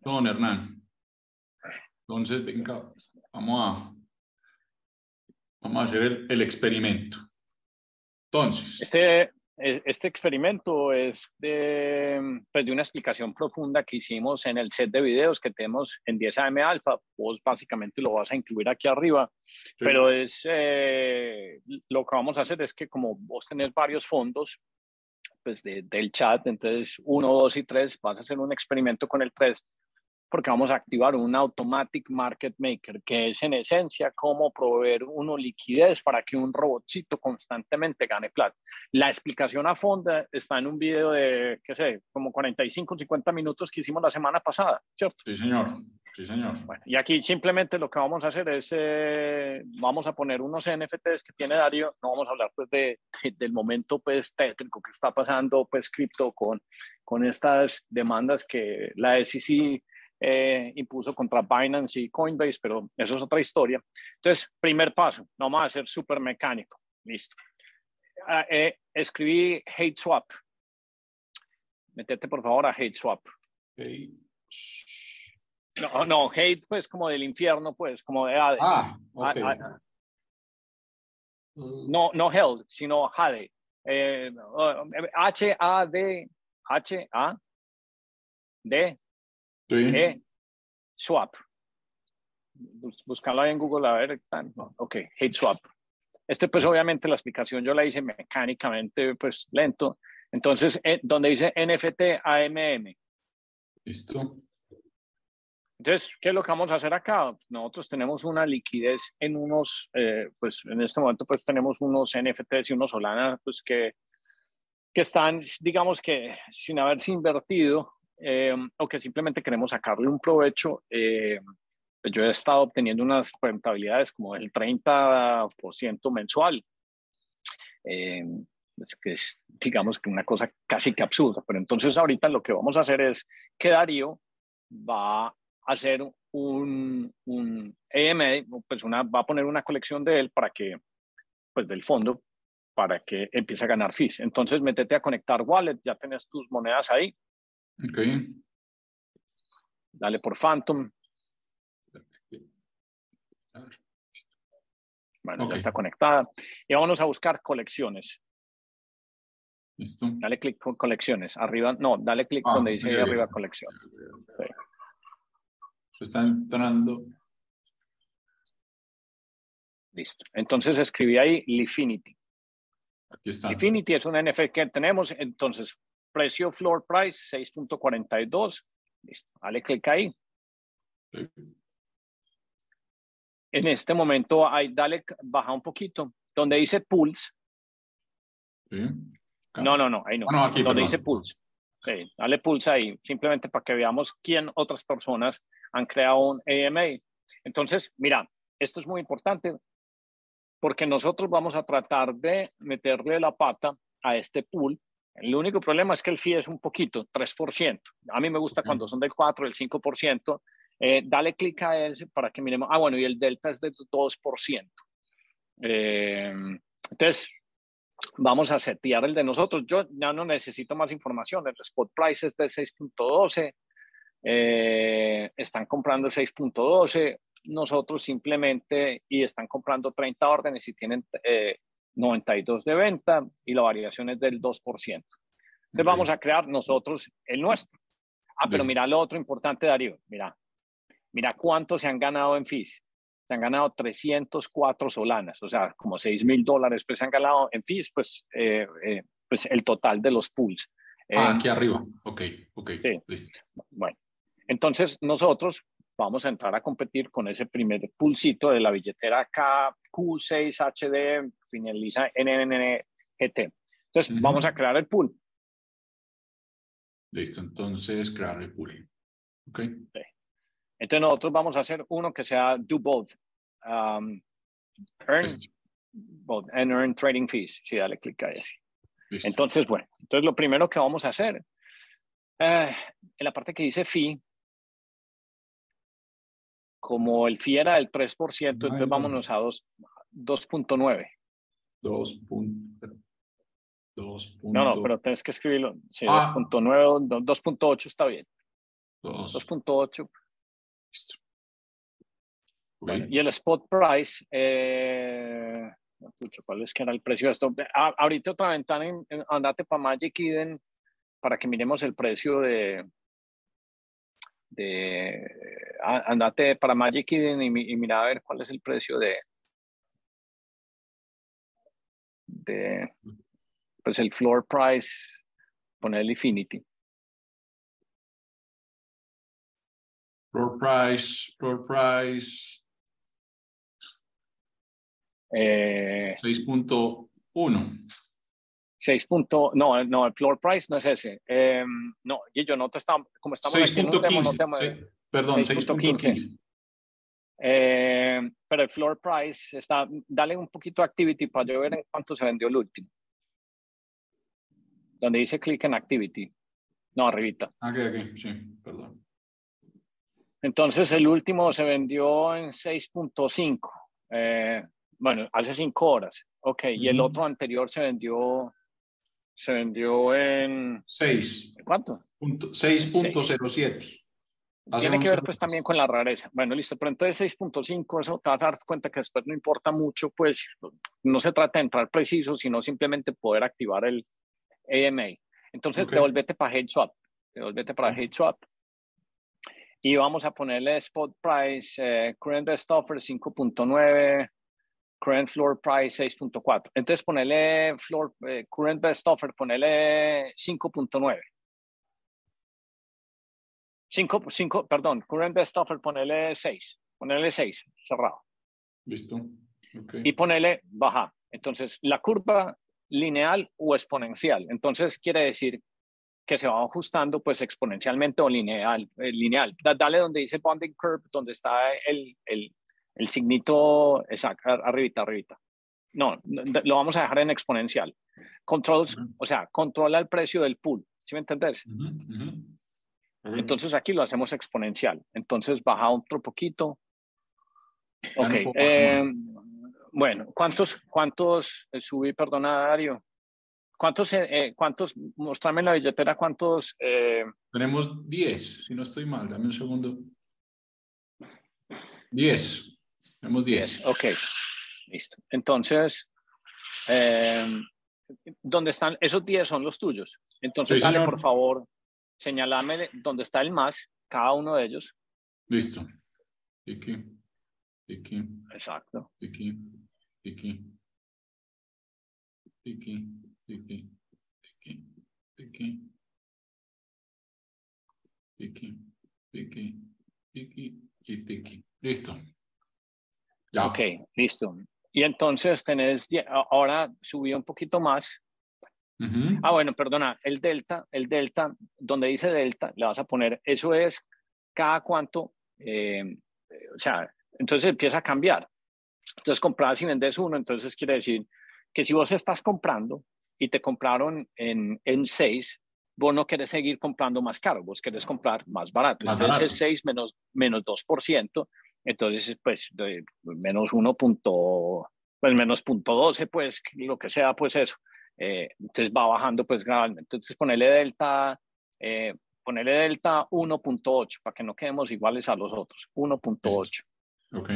Don Hernán. Entonces, venga, vamos a, vamos a hacer el, el experimento. Entonces. Este, e, este experimento es de, pues de una explicación profunda que hicimos en el set de videos que tenemos en 10AM Alpha. Vos básicamente lo vas a incluir aquí arriba, pero es eh, lo que vamos a hacer es que como vos tenés varios fondos pues de, del chat, entonces uno, dos y tres, vas a hacer un experimento con el 3 porque vamos a activar un Automatic Market Maker, que es en esencia como proveer una liquidez para que un robotcito constantemente gane plata. La explicación a fondo está en un video de, qué sé, como 45, 50 minutos que hicimos la semana pasada, ¿cierto? Sí, señor. Sí, señor. Bueno, y aquí simplemente lo que vamos a hacer es, eh, vamos a poner unos NFTs que tiene Dario, no vamos a hablar pues de, del momento pues tétrico que está pasando pues cripto con, con estas demandas que la SEC eh, impuso contra Binance y Coinbase, pero eso es otra historia. Entonces, primer paso, no vamos a ser súper mecánico. Listo. Ah, eh, escribí hate swap. Metete por favor a hate swap. No, no, hate pues como del infierno, pues como de Hades. Ah. Ah, ah, mm. no, no hell, sino Hade. H-A-D, H-A-D, Sí. Eh, swap. Buscarlo ahí en Google a ver. Ok, hate swap. Este pues obviamente la explicación yo la hice mecánicamente pues lento. Entonces, eh, donde dice NFT AMM. Listo. Entonces, ¿qué es lo que vamos a hacer acá? Nosotros tenemos una liquidez en unos, eh, pues en este momento pues tenemos unos NFTs y unos Solana pues que, que están, digamos que sin haberse invertido, eh, o que simplemente queremos sacarle un provecho, eh, pues yo he estado obteniendo unas rentabilidades como del 30% mensual, eh, pues que es, digamos, que una cosa casi que absurda. Pero entonces ahorita lo que vamos a hacer es que Darío va a hacer un, un EMA, pues una, va a poner una colección de él para que, pues del fondo, para que empiece a ganar fees. Entonces, métete a conectar wallet, ya tenés tus monedas ahí, Ok. Dale por Phantom. Bueno, ya está conectada. Y vámonos a buscar colecciones. Listo. Dale clic con colecciones. Arriba, no, dale clic Ah, donde dice ok, ahí arriba ok. colección. Sí. Está entrando. Listo. Entonces escribí ahí Lifinity. Aquí está. Lifinity es un NFT que tenemos. Entonces, precio floor price 6.42. Listo. Dale clic ahí. Sí. En este momento, ahí, dale, baja un poquito. Donde dice Pulse. Sí. No, no, no, ahí no. Ah, no, aquí, donde perdón. dice Pulse. Sí, dale Pulse ahí, simplemente para que veamos quién otras personas han creado un AMA. Entonces, mira, esto es muy importante porque nosotros vamos a tratar de meterle la pata a este pool. El único problema es que el fee es un poquito, 3%. A mí me gusta cuando son del 4, del 5%. Eh, dale clic a ese para que miremos. Ah, bueno, y el delta es del 2%. Eh, entonces, vamos a setear el de nosotros. Yo ya no necesito más información. El spot price es de 6.12. Eh, están comprando 6.12. Nosotros simplemente, y están comprando 30 órdenes y tienen eh, 92 de venta y la variación es del 2%. Entonces Ok. vamos a crear nosotros el nuestro. Ah, pero mira lo otro importante, Darío. Mira, mira cuánto se han ganado en fees. Se han ganado 304 solanas, o sea, como 6 mil dólares, pues se han ganado en fees, pues, eh, eh, pues el total de los pools. Ah, Eh, aquí arriba. Ok, ok. Sí. Listo. bueno, entonces nosotros vamos a entrar a competir con ese primer pulsito de la billetera KQ6HD, finaliza NNGT. Entonces Ujú. vamos a crear el pool. Listo. Entonces, crear el pool. Ok. Entonces nosotros vamos a hacer uno que sea do both. Um, earn Listo. both and earn trading fees. Sí, dale clic a ese. Listo. Entonces, bueno, entonces lo primero que vamos a hacer, eh, en la parte que dice fee, como el fee era del 3%, entonces Ay, vámonos a dos- 2.9. Dos puntos. Dos No, no, pero tienes que escribirlo. Sí, Ah. 2.9, do- 2.8 está bien. Dos. 2.8. Listo. Ok. Bueno, y el spot price, eh, ¿cuál es que era el precio de esto? Ahorita otra ventana, en- en- andate para Magic Eden para que miremos el precio de, de andate para Magic Eden y, mi- y mira a ver cuál es el precio de, de pues el floor price, poner el Infinity. Floor price, floor price, Eh, 6.1. 6 punto, no, no, el floor price no es ese. Eh, no, y yo no te estamos, como estamos aquí en un demo, no te 6.15. mueves. sí, Perdón, 6.15. 6.15. Eh, pero el floor price está, dale un poquito de activity para yo ver en cuánto se vendió el último. Donde dice click en activity. No, arribita. Aquí, aquí, sí, perdón. Entonces el último se vendió en 6.5. Eh, bueno, hace 5 horas. Ok, y el otro anterior se vendió, se vendió en, 6. ¿cuánto? punto- 6.07. Hace Tiene que 11 ver pues también con la rareza. Bueno, listo, pero entonces 6.5, eso te vas a dar cuenta que después no importa mucho, pues no se trata de entrar preciso, sino simplemente poder activar el AMA. Entonces, Ok. devolvete para Head Swap, devolvete para Head Swap. Y vamos a ponerle spot price, eh, current best offer 5.9, current floor price 6.4. Entonces, ponerle floor, eh, current best offer, ponerle 5.9. 5, 5, perdón, current best offer, ponerle 6, ponerle 6, cerrado. Listo. Y ponerle baja. Entonces, la curva lineal o exponencial. Entonces, quiere decir que se va ajustando pues exponencialmente o lineal. eh, lineal. Da- Dale donde dice bonding curve, donde está el, el, el signito, exacto, ar- arribita, arribita. No, lo vamos a dejar en exponencial. Controls, o sea, controla el precio del pool. ¿Sí me entendés? Entonces aquí lo hacemos exponencial. Entonces baja otro poquito. Ok. no eh, más. bueno, ¿cuántos, cuántos eh, subí, perdona, Dario? ¿Cuántos, eh, eh, cuántos, mostrame en la billetera cuántos, eh, Tenemos 10, si no estoy mal, dame un segundo. 10. Tenemos 10. Ok, listo. Entonces, ¿dónde están? Esos 10 son los tuyos. Entonces, dale, por favor, señalame dónde está el más, cada uno de ellos. Listo. Tiki, tiki. Exacto. Tiki, tiki. Tiki, tiki, tiki, tiki. Tiki, tiki, tiki y tiki. Listo. Ya. Ok, listo. Y entonces tenés, ahora subí un poquito más. Ujú. Ah, bueno, perdona, el delta, el delta, donde dice delta, le vas a poner, eso es cada cuánto, eh, eh, o sea, entonces empieza a cambiar. Entonces compras y vendes uno, entonces quiere decir que si vos estás comprando y te compraron en, en 6, vos no querés seguir comprando más caro, vos querés comprar más barato. Más entonces barato. es 6 menos, menos 2%, entonces pues de- menos 1. punto- pues menos punto 12, pues lo que sea, pues eso. Eh, entonces va bajando pues gradualmente. Entonces ponerle delta, eh, ponerle delta 1.8 para que no quedemos iguales a los otros. 1.8. Ok.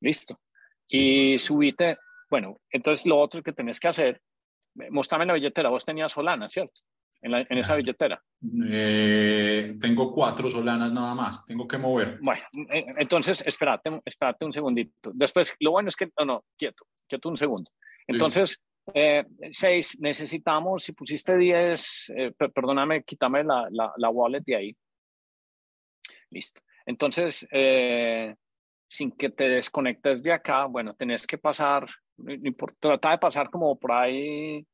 Listo. Y subite, bueno, entonces lo otro que tenés que hacer, eh, mostrame la billetera. Vos tenías Solana, ¿cierto? En, la- en esa billetera. Eh, tengo cuatro solanas nada más. Tengo que mover. Bueno, eh, entonces espérate, espérate un segundito. Después, lo bueno es que, no, no, quieto, quieto un segundo. Entonces, eh, seis, necesitamos, si pusiste 10, eh, per- perdóname, quítame la, la, la wallet de ahí. Listo. Entonces, eh, sin que te desconectes de acá, bueno, tenés que pasar, trata de pasar como por ahí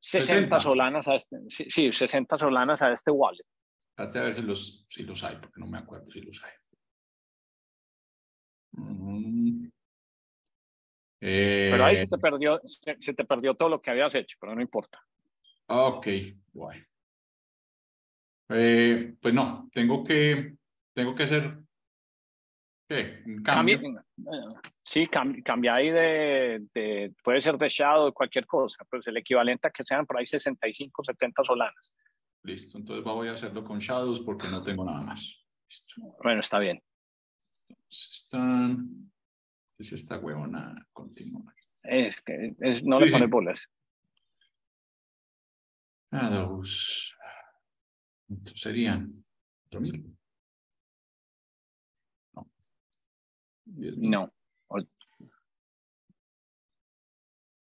60, 60. solanas a este, sí, sí, 60 solanas a este wallet. Trate a ver si los, si los hay, porque no me acuerdo si los hay. Mm. Pero ahí Eh, se te perdió, se, se te perdió todo lo que habías hecho, pero no importa. Ok, bueno. Eh, pues no, tengo que, tengo que hacer, Cambia, sí, cam- cambia ahí de, de- puede ser de shadow, cualquier cosa, pues el equivalente a que sean por ahí 65, 70 solanas. Listo, entonces voy a hacerlo con Shadows porque no tengo nada más. Bueno, está bien. están... Es esta huevona continua. Es que no le pone bolas. Shadows. Entonces serían 4.000. No.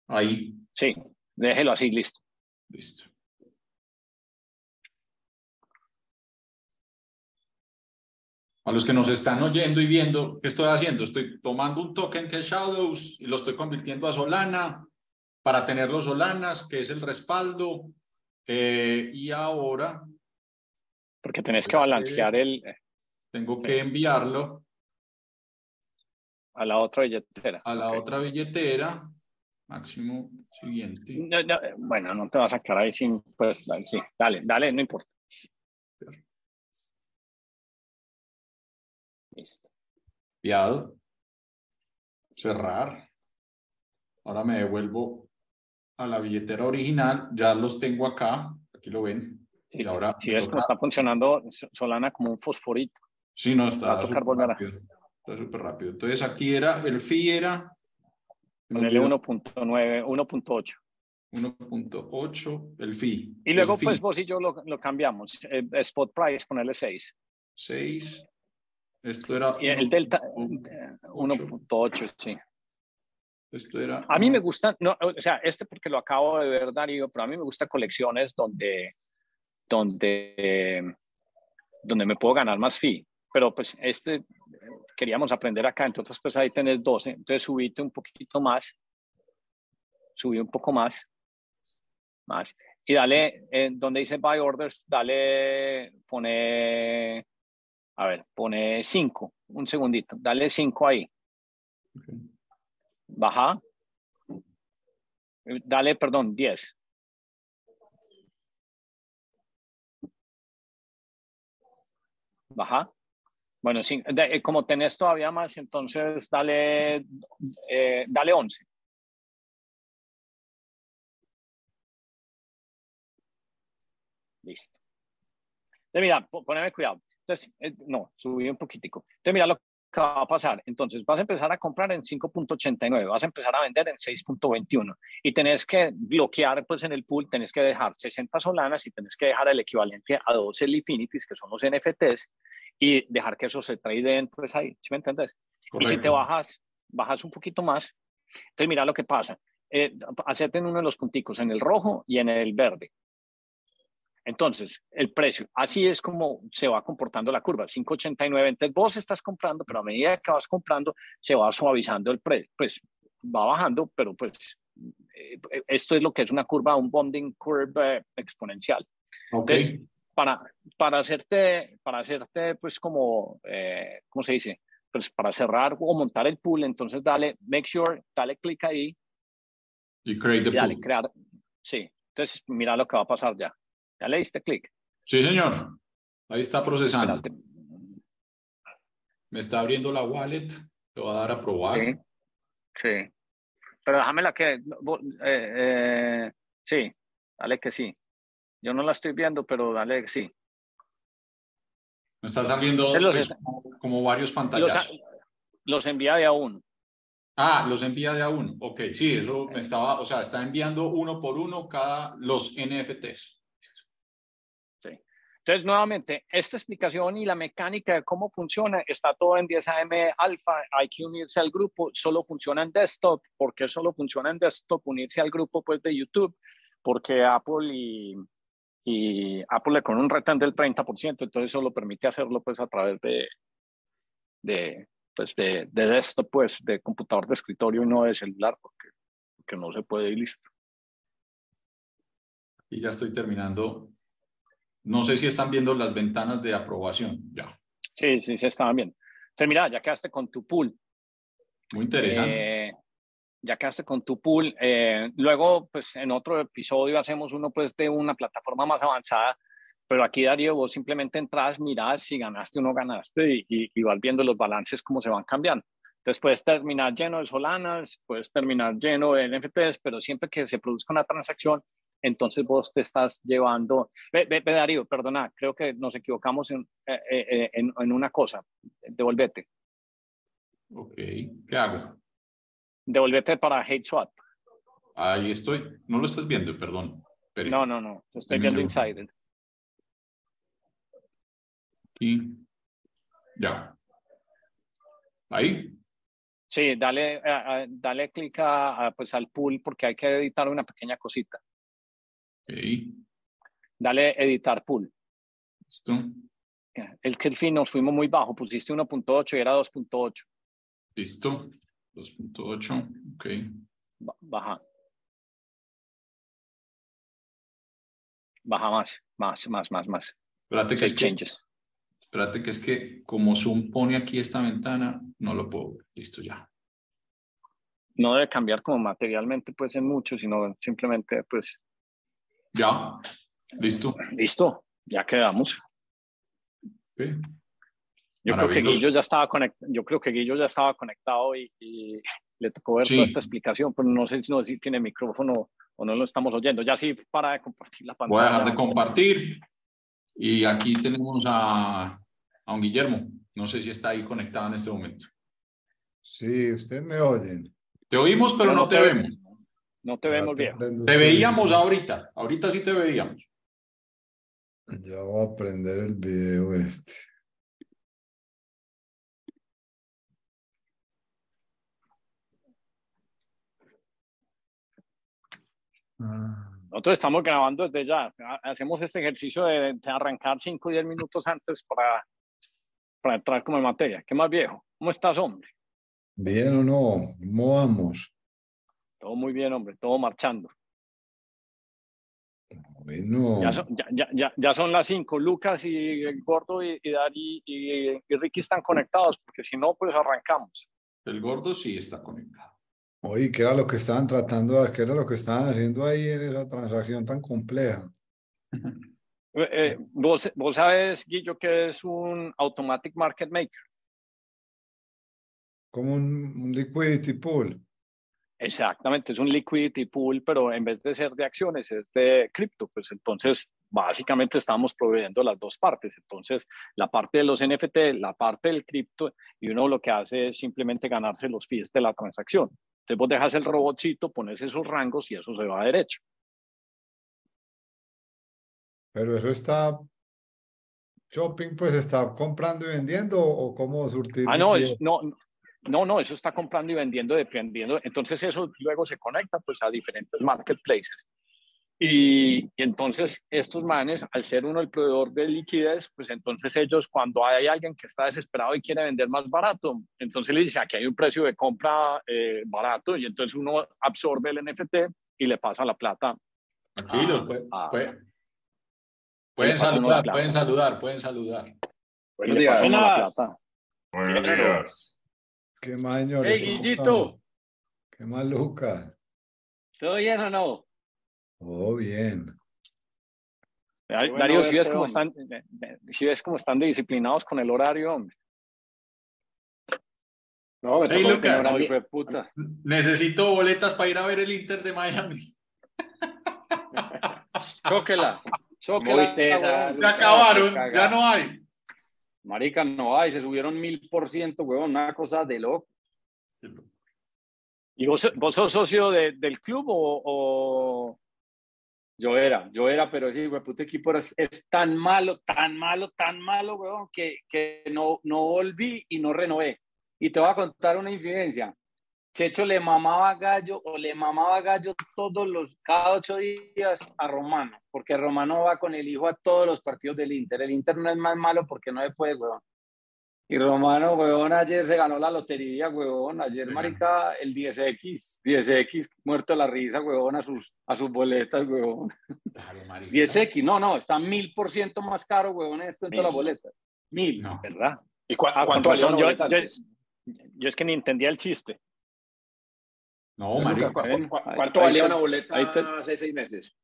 Ahí. Sí, déjelo así, listo. Listo. A los que nos están oyendo y viendo, ¿qué estoy haciendo? Estoy tomando un token que es Shadows y lo estoy convirtiendo a Solana para tener los Solanas, que es el respaldo. Eh, y ahora... Porque tenés que balancear el... Tengo que enviarlo. A la otra billetera. A la otra billetera. Máximo siguiente. bueno, no te vas a sacar ahí sin... Pues sí, dale, dale, no importa. Listo. Enviado. Cerrar. Ahora me devuelvo a la billetera original. Ya los tengo acá. Aquí lo ven. Sí, y ahora sí, es como está funcionando Solana como un fosforito. Sí, no, está. Está súper rápido. Entonces aquí era, el fee era... Ponele 1.9, 1.8. 1.8 el fee. Y luego pues vos y yo lo, lo cambiamos. Eh, spot price, ponerle 6. 6. Esto era... Y el delta 1.8, sí. Esto era... A mí me gusta, no, o sea, este porque lo acabo de ver, Darío, pero a mí me gusta colecciones donde, donde, donde me puedo ganar más fee. Pero pues este queríamos aprender acá, entonces pues ahí tenés 12, entonces subite un poquito más, subí un poco más, más, y dale, eh, donde dice buy orders, dale, pone a ver, pone 5, un segundito, dale 5 ahí. Baja. Dale, perdón, 10. Baja. Bueno, sí, eh, como tenés todavía más, entonces dale, eh, dale 11. Listo. Entonces, mira, poneme cuidado. Entonces, eh, no, subí un poquitico. Entonces, mira lo que va a pasar. Entonces, vas a empezar a comprar en 5.89, vas a empezar a vender en 6.21 y tenés que bloquear, pues en el pool, tenés que dejar 60 solanas y tenés que dejar el equivalente a 12 Infinities, que son los NFTs, y dejar que eso se traden, pues ahí, ¿sí me entiendes? Y si te bajas, bajas un poquito más, entonces mira lo que pasa. Eh, hacerte en uno de los punticos, en el rojo y en el verde. Entonces, el precio, así es como se va comportando la curva, 5.89. Entonces, vos estás comprando, pero a medida que vas comprando, se va suavizando el precio. Pues va bajando, pero pues eh, esto es lo que es una curva, un bonding curve exponencial. Entonces, para, para hacerte, para hacerte, pues como, eh, ¿cómo se dice? Pues para cerrar o montar el pool, entonces dale, make sure, dale clic ahí. Y create the dale, crear. Sí, entonces mira lo que va a pasar ya. ¿Ya le diste clic? Sí, señor. Ahí está procesando. Me está abriendo la wallet. Te va a dar a probar. Sí. Pero déjame la que... Eh, eh, sí, dale que sí. Yo no la estoy viendo, pero dale que sí. Me está saliendo pues, como, varios pantallas. Los, envía de a uno. Ah, los envía de a uno. Ok, sí, eso me estaba, o sea, está enviando uno por uno cada los NFTs. Entonces, nuevamente, esta explicación y la mecánica de cómo funciona está todo en 10AM Alpha. Hay que unirse al grupo. Solo funciona en desktop. ¿Por qué solo funciona en desktop? Unirse al grupo pues, de YouTube. Porque Apple y, y Apple le con un retén del 30%. Entonces, solo permite hacerlo pues, a través de, de, pues, de desktop, pues, de computador de escritorio y no de celular, porque, porque no se puede y listo. Y ya estoy terminando no sé si están viendo las ventanas de aprobación ya. Sí, sí, se estaban viendo. Entonces, mira, ya quedaste con tu pool. Muy interesante. Eh, ya quedaste con tu pool. Eh, luego, pues en otro episodio hacemos uno pues de una plataforma más avanzada, pero aquí Darío, vos simplemente entras, mirás si ganaste o no ganaste y, y, vas viendo los balances cómo se van cambiando. Entonces puedes terminar lleno de solanas, puedes terminar lleno de NFTs, pero siempre que se produzca una transacción, entonces vos te estás llevando, ve, ve, Darío, perdona, creo que nos equivocamos en, eh, eh, en, en, una cosa, devolvete. Ok, ¿qué hago? Devolvete para Swap. Ahí estoy, no lo estás viendo, perdón. No, no, no, estoy viendo Inside. Aquí, ya. Ahí. Sí, dale, uh, dale clic pues, al pool porque hay que editar una pequeña cosita. Dale editar pool. Listo. El que el fin nos fuimos muy bajo, pusiste 1.8 y era 2.8. Listo. 2.8, ok. Baja. Baja más, más, más, más, más. Espérate que, es que, espérate que es que como Zoom pone aquí esta ventana, no lo puedo Listo, ya. No debe cambiar como materialmente, pues, en mucho, sino simplemente, pues, ya, listo. Listo, ya quedamos. Yo creo que Guillo ya estaba conectado, yo creo que Guillo ya estaba conectado y, le tocó ver toda esta explicación, pero no sé si tiene micrófono o no lo estamos oyendo. Ya sí, para de compartir la pantalla. Voy a dejar de compartir. Y aquí tenemos a, a un Guillermo. No sé si está ahí conectado en este momento. Sí, usted me oyen. Te oímos, pero, no, te, vemos. No te vemos bien. Te veíamos ahorita. Ahorita sí te veíamos. Ya voy a aprender el video este. Ah. Nosotros estamos grabando desde ya. Hacemos este ejercicio de, arrancar 5 o 10 minutos antes para, para entrar como en materia. ¿Qué más viejo? ¿Cómo estás, hombre? Bien o no, ¿cómo vamos? Todo muy bien, hombre, todo marchando. Bueno. Ya son, ya, ya, ya son las cinco. Lucas y el gordo y, y, y, Ricky están conectados, porque si no, pues arrancamos. El gordo sí está conectado. Oye, ¿qué era lo que estaban tratando, qué era lo que estaban haciendo ahí en esa transacción tan compleja? Eh, eh, ¿vos, ¿Vos sabes, Guillo, que es un automatic market maker? Como un, un liquidity pool. Exactamente, es un liquidity pool, pero en vez de ser de acciones, es de cripto. Pues entonces, básicamente estamos proveyendo las dos partes. Entonces, la parte de los NFT, la parte del cripto, y uno lo que hace es simplemente ganarse los fees de la transacción. Entonces, vos dejas el robotcito, pones esos rangos y eso se va a derecho. Pero eso está shopping, pues está comprando y vendiendo o cómo surtir. Ah, no, es, no, no, no, eso está comprando y vendiendo dependiendo. Entonces eso luego se conecta pues a diferentes marketplaces. Y, entonces estos manes, al ser uno el proveedor de liquidez, pues entonces ellos cuando hay alguien que está desesperado y quiere vender más barato, entonces le dice, aquí hay un precio de compra eh, barato y entonces uno absorbe el NFT y le pasa la plata. Tranquilo, pueden saludar, pueden saludar, pueden saludar. Buenos días. Buenos días. ¿Qué más, señor? Hey, Guillito. ¿Qué más, Lucas? ¿Todo bien o no? Todo bien. Darío, si ves, cómo están, si ves cómo están disciplinados con el horario, hombre. No, me hey, Lucas, puta. necesito boletas para ir a ver el Inter de Miami. Chóquela. Chóquela. Ya acabaron, ya no hay. Marica, no hay, se subieron mil por ciento, huevón, una cosa de loco. ¿Y vos, vos sos socio de, del club o, o, Yo era, yo era, pero sí, güey, puto equipo es, es, tan malo, tan malo, tan malo, huevón, que, que no, no volví y no renové. Y te voy a contar una infidencia. Checho le mamaba gallo o le mamaba gallo todos los, cada ocho días a Romano, porque Romano va con el hijo a todos los partidos del Inter. El Inter no es más malo porque no se puede, weón. Y Romano, weón, ayer se ganó la lotería, weón. Ayer, marica, el 10X, 10X, muerto la risa, weón, a sus, a sus boletas, weón. 10X, no, no, está mil por ciento más caro, weón, esto en todas las boletas. Mil, ¿verdad? ¿Y ah, cuánto yo, yo es que ni entendía el chiste. No, Marica, ¿cuánto valía una boleta hace seis meses?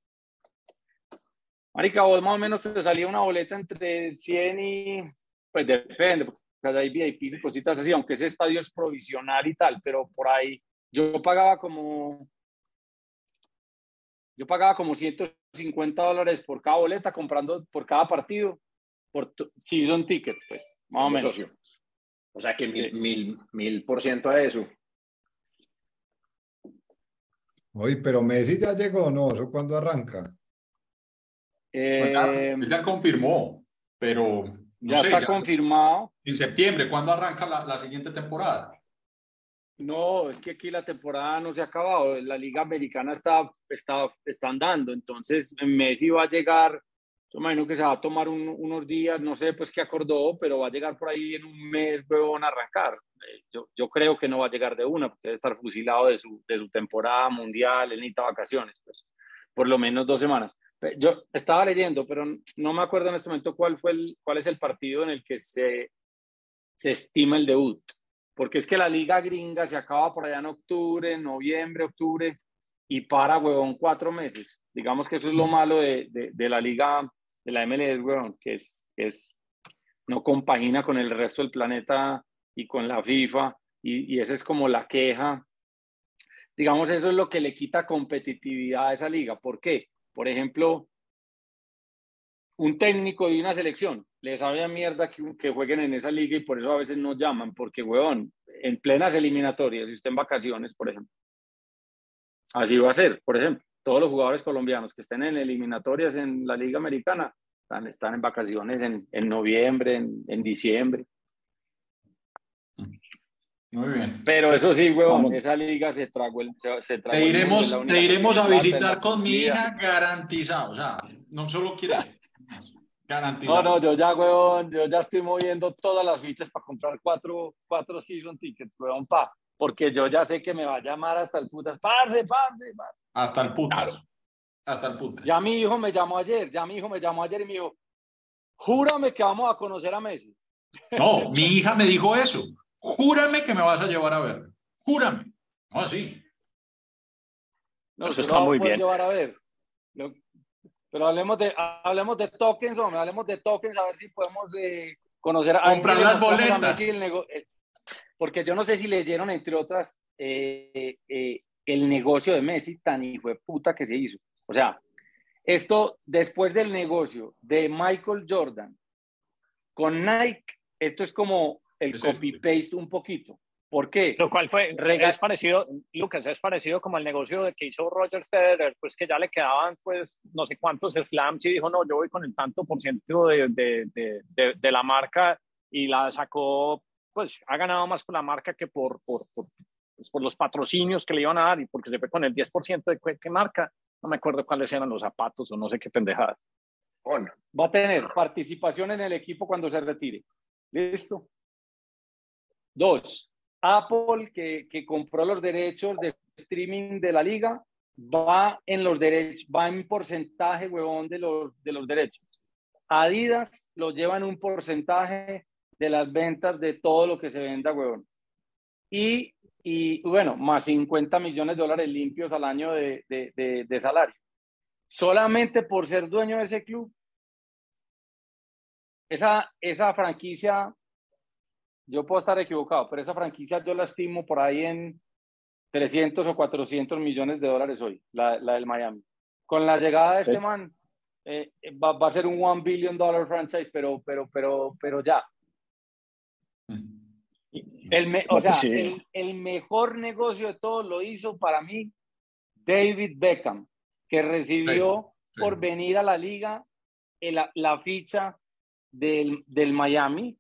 Marica, vos más o menos te salía una boleta entre 100 y, pues depende, porque hay VIP y cositas así, aunque ese estadio es provisional y tal, pero por ahí yo pagaba como, yo pagaba como 100 50 dólares por cada boleta, comprando por cada partido, por season ticket, pues, más o menos. Socio. O sea que mil, mil, mil por ciento a eso. Oye, pero Messi ya llegó, ¿no? ¿Eso cuándo arranca? Eh, ya confirmó, pero ya está confirmado. En septiembre, ¿cuándo arranca la, la, siguiente temporada? No, es que aquí la temporada no se ha acabado. La Liga Americana está, está, está andando. Entonces, Messi va a llegar. Yo imagino que se va a tomar unos días, no sé pues qué acordó, pero va a llegar por ahí en un mes, luego van a arrancar. Eh, yo, yo creo que no va a llegar de una, porque debe estar fusilado de su, de su temporada mundial, él necesita vacaciones, pues, por lo menos dos semanas. Yo estaba leyendo, pero no me acuerdo en este momento cuál, fue el, cuál es el partido en el que se, se estima el debut. Porque es que la liga gringa se acaba por allá en octubre, noviembre, octubre, y para, huevón, cuatro meses. Digamos que eso es lo malo de, de, la liga, de la MLS, huevón, que es, es, no compagina con el resto del planeta y con la FIFA, y, y esa es como la queja. Digamos, eso es lo que le quita competitividad a esa liga. ¿Por qué? Por ejemplo, un técnico de una selección le sabe a mierda que, jueguen en esa liga y por eso a veces no llaman, porque, weón, en plenas eliminatorias, si usted en vacaciones, por ejemplo, así va a ser, por ejemplo, todos los jugadores colombianos que estén en eliminatorias en la liga americana están, están en vacaciones en, en noviembre, en, en diciembre. Muy bien. Pero eso sí, huevón, esa liga se tragó el. Se, tragó te iremos, te iremos a visitar con mi hija garantizado. O sea, no solo quieres. Garantizado. No, no, yo ya, huevón, yo ya estoy moviendo todas las fichas para comprar cuatro, cuatro season tickets, huevón, pa. Porque yo ya sé que me va a llamar hasta el putas. Parce, parce, parce. Hasta el putas. Hasta el putas. Ya mi hijo me llamó ayer, ya mi hijo me llamó ayer y me dijo, júrame que vamos a conocer a Messi. No, mi hija me dijo eso júrame que me vas a llevar a ver. Júrame. No, así. No, eso está muy bien. Llevar a ver. Pero hablemos de, hablemos de tokens, hombre, hablemos de tokens, a ver si podemos eh, conocer a Comprar las boletas. Eh, porque yo no sé si leyeron, entre otras, eh, el negocio de Messi tan hijo de puta que se hizo. O sea, esto después del negocio de Michael Jordan con Nike, esto es como el copy-paste un poquito. ¿Por qué? Lo cual fue, es parecido, Lucas, es parecido como el negocio de que hizo Roger Federer, pues que ya le quedaban pues no sé cuántos slams y dijo, no, yo voy con el tanto por ciento de, de, de, de, la marca y la sacó, pues ha ganado más por la marca que por, por, por, pues, por los patrocinios que le iban a dar y porque se fue con el 10% de qué marca, no me acuerdo cuáles eran los zapatos o no sé qué pendejadas. Bueno, va a tener participación en el equipo cuando se retire. Listo. Dos, Apple, que, que, compró los derechos de streaming de la liga, va en los derechos, va en porcentaje, huevón, de los, de los derechos. Adidas lo lleva en un porcentaje de las ventas de todo lo que se venda, huevón. Y, y bueno, más 50 millones de dólares limpios al año de, de, de salario. Solamente por ser dueño de ese club, esa, esa franquicia yo puedo estar equivocado, pero esa franquicia yo la estimo por ahí en 300 o 400 millones de dólares hoy, la, la del Miami. Con la llegada de este man, eh, va, va, a ser un one billion dollar franchise, pero, pero, pero, pero ya. El o sea, el, el, mejor negocio de todos lo hizo para mí David Beckham, que recibió por venir a la liga la, la ficha del, del Miami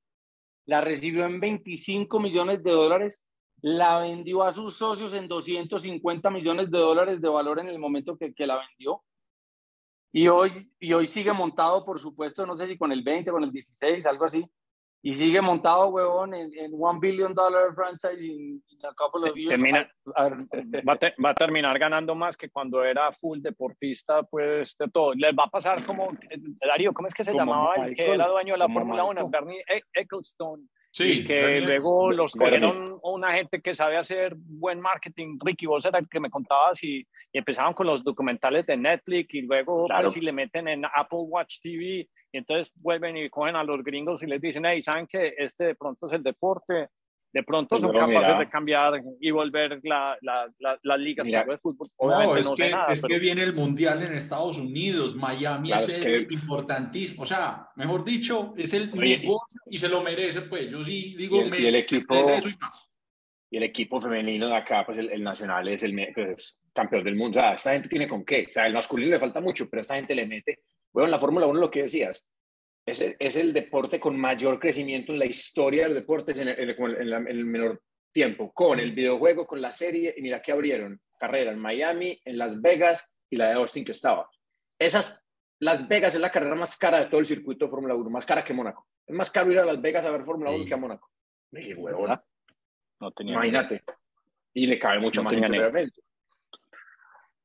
la recibió en 25 millones de dólares, la vendió a sus socios en 250 millones de dólares de valor en el momento que, que la vendió. Y hoy, y hoy sigue montado, por supuesto, no sé si con el 20, con el 16, algo así. Y sigue montado, huevón, en, en One Billion Dollar Franchise in, a couple of years. Termina, va, a va, a terminar ganando más que cuando era full deportista, pues de todo. Les va a pasar como, Darío, ¿cómo es que se llamaba el que era dueño de la Fórmula 1? Bernie e-, Ecclestone. Sí, y que luego los cogieron una gente que sabe hacer buen marketing. Ricky, vos era el que me contabas y, y empezaron con los documentales de Netflix y luego claro. si le meten en Apple Watch TV y entonces vuelven y cogen a los gringos y les dicen, hey, ¿saben que este de pronto es el deporte? De pronto Pues son bueno, capaces mira. de cambiar y volver la, la, la- ligas de fútbol. No, Obviamente es, no que, nada, es pero- que viene el Mundial en Estados Unidos, Miami Claro, es, es que- importantísimo, o sea, mejor dicho, es el Oye, y se lo merece, pues yo sí digo, y el- y el equipo- merece eso y más. Y el equipo femenino de acá, pues el, el nacional es el pues, es campeón del mundo. O sea, esta gente tiene con qué. O sea, el masculino le falta mucho, pero esta gente le mete. Bueno, en la Fórmula 1 lo que decías, es el, es el deporte con mayor crecimiento en la historia de los deportes en el, en el- en la- en el menor tiempo, con el videojuego, con la serie. Y mira que abrieron carrera en Miami, en Las Vegas y la de Austin que estaba. Esas, Las Vegas es la carrera más cara de todo el circuito de Fórmula 1, más cara que Mónaco. Es más caro ir a Las Vegas a ver Fórmula 1 Sí. que a Mónaco. Me dije, huevón. No tenía idea. Imagínate. Y le cabe mucho No más gente.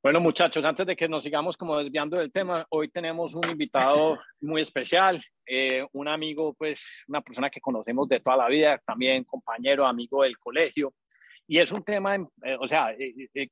Bueno, muchachos, antes de que nos sigamos como desviando del tema, hoy tenemos un invitado muy especial, eh, un amigo, pues una persona que conocemos de toda la vida, también compañero, amigo del colegio, y es un tema, eh, o sea, eh,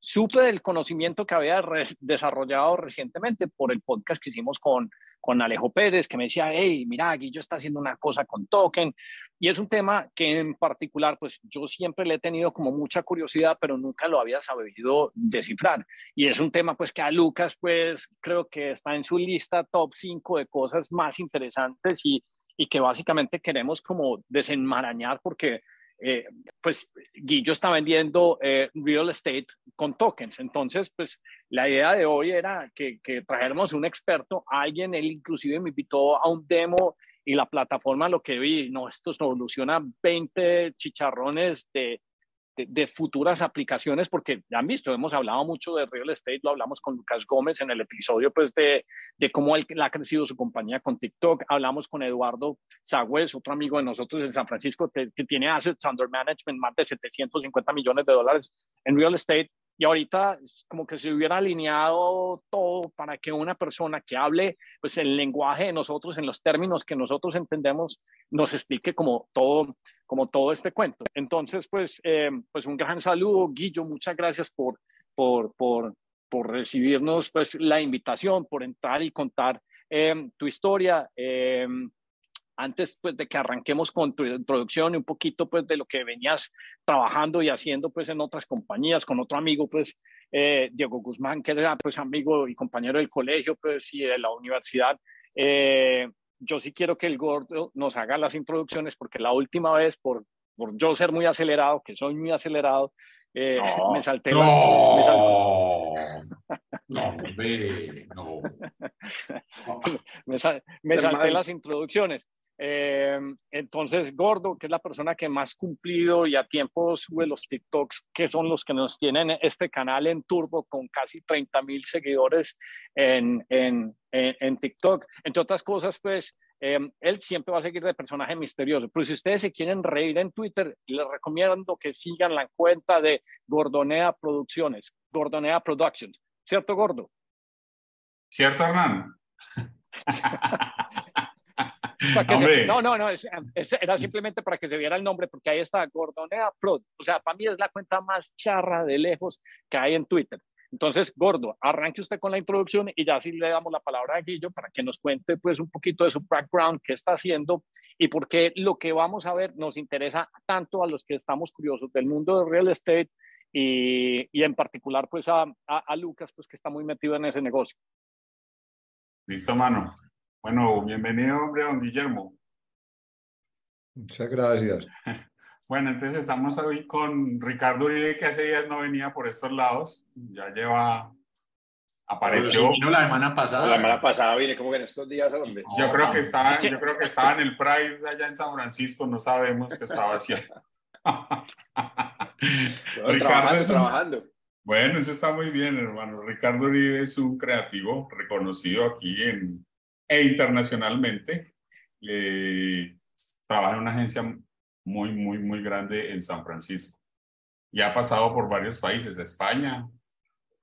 supe del conocimiento que había desarrollado recientemente por el podcast que hicimos con, con Alejo Pérez, que me decía, hey, mira, Guillo está haciendo una cosa con Token, y es un tema que en particular, pues yo siempre le he tenido como mucha curiosidad, pero nunca lo había sabido descifrar. Y es un tema pues que a Lucas pues creo que está en su lista top 5 de cosas más interesantes y, y que básicamente queremos como desenmarañar porque eh, pues Guillo está vendiendo eh, real estate con tokens. Entonces, pues la idea de hoy era que, que trajéramos un experto, alguien, él inclusive me invitó a un demo y la plataforma lo que vi, no, esto soluciona 20 chicharrones de, futuras aplicaciones, porque ya han visto, hemos hablado mucho de real estate, lo hablamos con Lucas Gómez en el episodio pues de, de cómo él, ha crecido su compañía con TikTok, hablamos con Eduardo Sagüez, otro amigo de nosotros en San Francisco, que, que tiene assets under management, más de 750 millones de dólares en real estate, y ahorita como que se hubiera alineado todo para que una persona que hable pues el lenguaje de nosotros en los términos que nosotros entendemos nos explique como todo como todo este cuento. Entonces pues eh, pues un gran saludo Guillo muchas gracias por por por por recibirnos pues la invitación por entrar y contar eh, tu historia eh, antes pues de que arranquemos con tu introducción y un poquito pues de lo que venías trabajando y haciendo pues en otras compañías con otro amigo pues eh, Diego Guzmán que era pues amigo y compañero del colegio pues y de la universidad. Eh, yo sí quiero que el gordo nos haga las introducciones porque la última vez por, por yo ser muy acelerado que soy muy acelerado eh, no, me salté no, las, me salté, no, no. me, sal, me salté las introducciones eh, entonces, Gordo, que es la persona que más cumplido y a tiempo sube los TikToks, que son los que nos tienen este canal en Turbo con casi 30 mil seguidores en, en, en, en, TikTok. Entre otras cosas, pues, eh, él siempre va a seguir de personaje misterioso. Pero si ustedes se quieren reír en Twitter, les recomiendo que sigan la cuenta de Gordonea Producciones, Gordonea Productions. ¿Cierto, Gordo? ¿Cierto, Hernán? Se, no, no, no, es, es, era simplemente para que se viera el nombre, porque ahí está Gordonea Pro. O sea, para mí es la cuenta más charra de lejos que hay en Twitter. Entonces, Gordo, arranque usted con la introducción y ya sí le damos la palabra a Guillo para que nos cuente pues un poquito de su background, qué está haciendo y por qué lo que vamos a ver nos interesa tanto a los que estamos curiosos del mundo del real estate y, y en particular pues a, a, a Lucas, pues que está muy metido en ese negocio. Listo, mano. Bueno, bienvenido, hombre, don Guillermo. Muchas gracias. Bueno, entonces estamos hoy con Ricardo Uribe, que hace días no venía por estos lados. Ya lleva, apareció. Vino la semana pasada. La semana pasada vine como que en estos días, hombre. Yo creo que estaba, es que... yo creo que estaba en el Pride allá en San Francisco, no sabemos qué estaba haciendo. Ricardo trabajando, un... trabajando. Bueno, eso está muy bien, hermano. Ricardo Uribe es un creativo reconocido aquí en, e internacionalmente. Eh, trabaja en una agencia muy, muy, muy grande en San Francisco. Y ha pasado por varios países, España.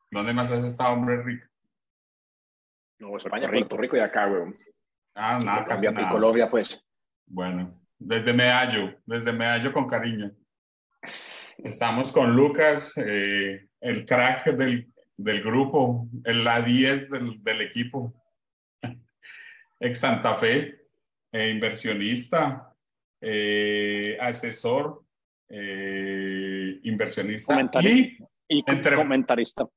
¿Dónde más has estado, hombre, Rick? No, España, Puerto Rico y acá, weón. Ah, nada, casi nada. Colombia, pues. Bueno, desde Medallo, desde Medallo con cariño. Estamos con Lucas, eh, el crack del, del grupo, el la 10 del, del equipo. Ex Santa Fe, eh, inversionista, eh, asesor, eh, inversionista y Y Entre- comentarista